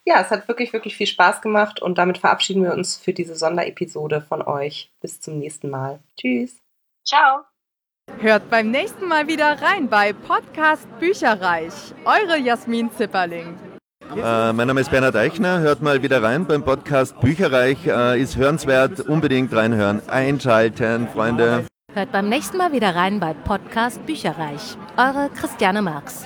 Ja, es hat wirklich, wirklich viel Spaß gemacht und damit verabschieden wir uns für diese Sonderepisode von euch. Bis zum nächsten Mal. Tschüss. Ciao. Hört beim nächsten Mal wieder rein bei Podcast Bücherreich. Eure Jasmin Zipperling. Äh, mein Name ist Bernhard Eichner. Hört mal wieder rein beim Podcast Bücherreich. Äh, ist hörenswert. Unbedingt reinhören. Einschalten, Freunde. Hört beim nächsten Mal wieder rein bei Podcast Bücherreich. Eure Christiane Marx.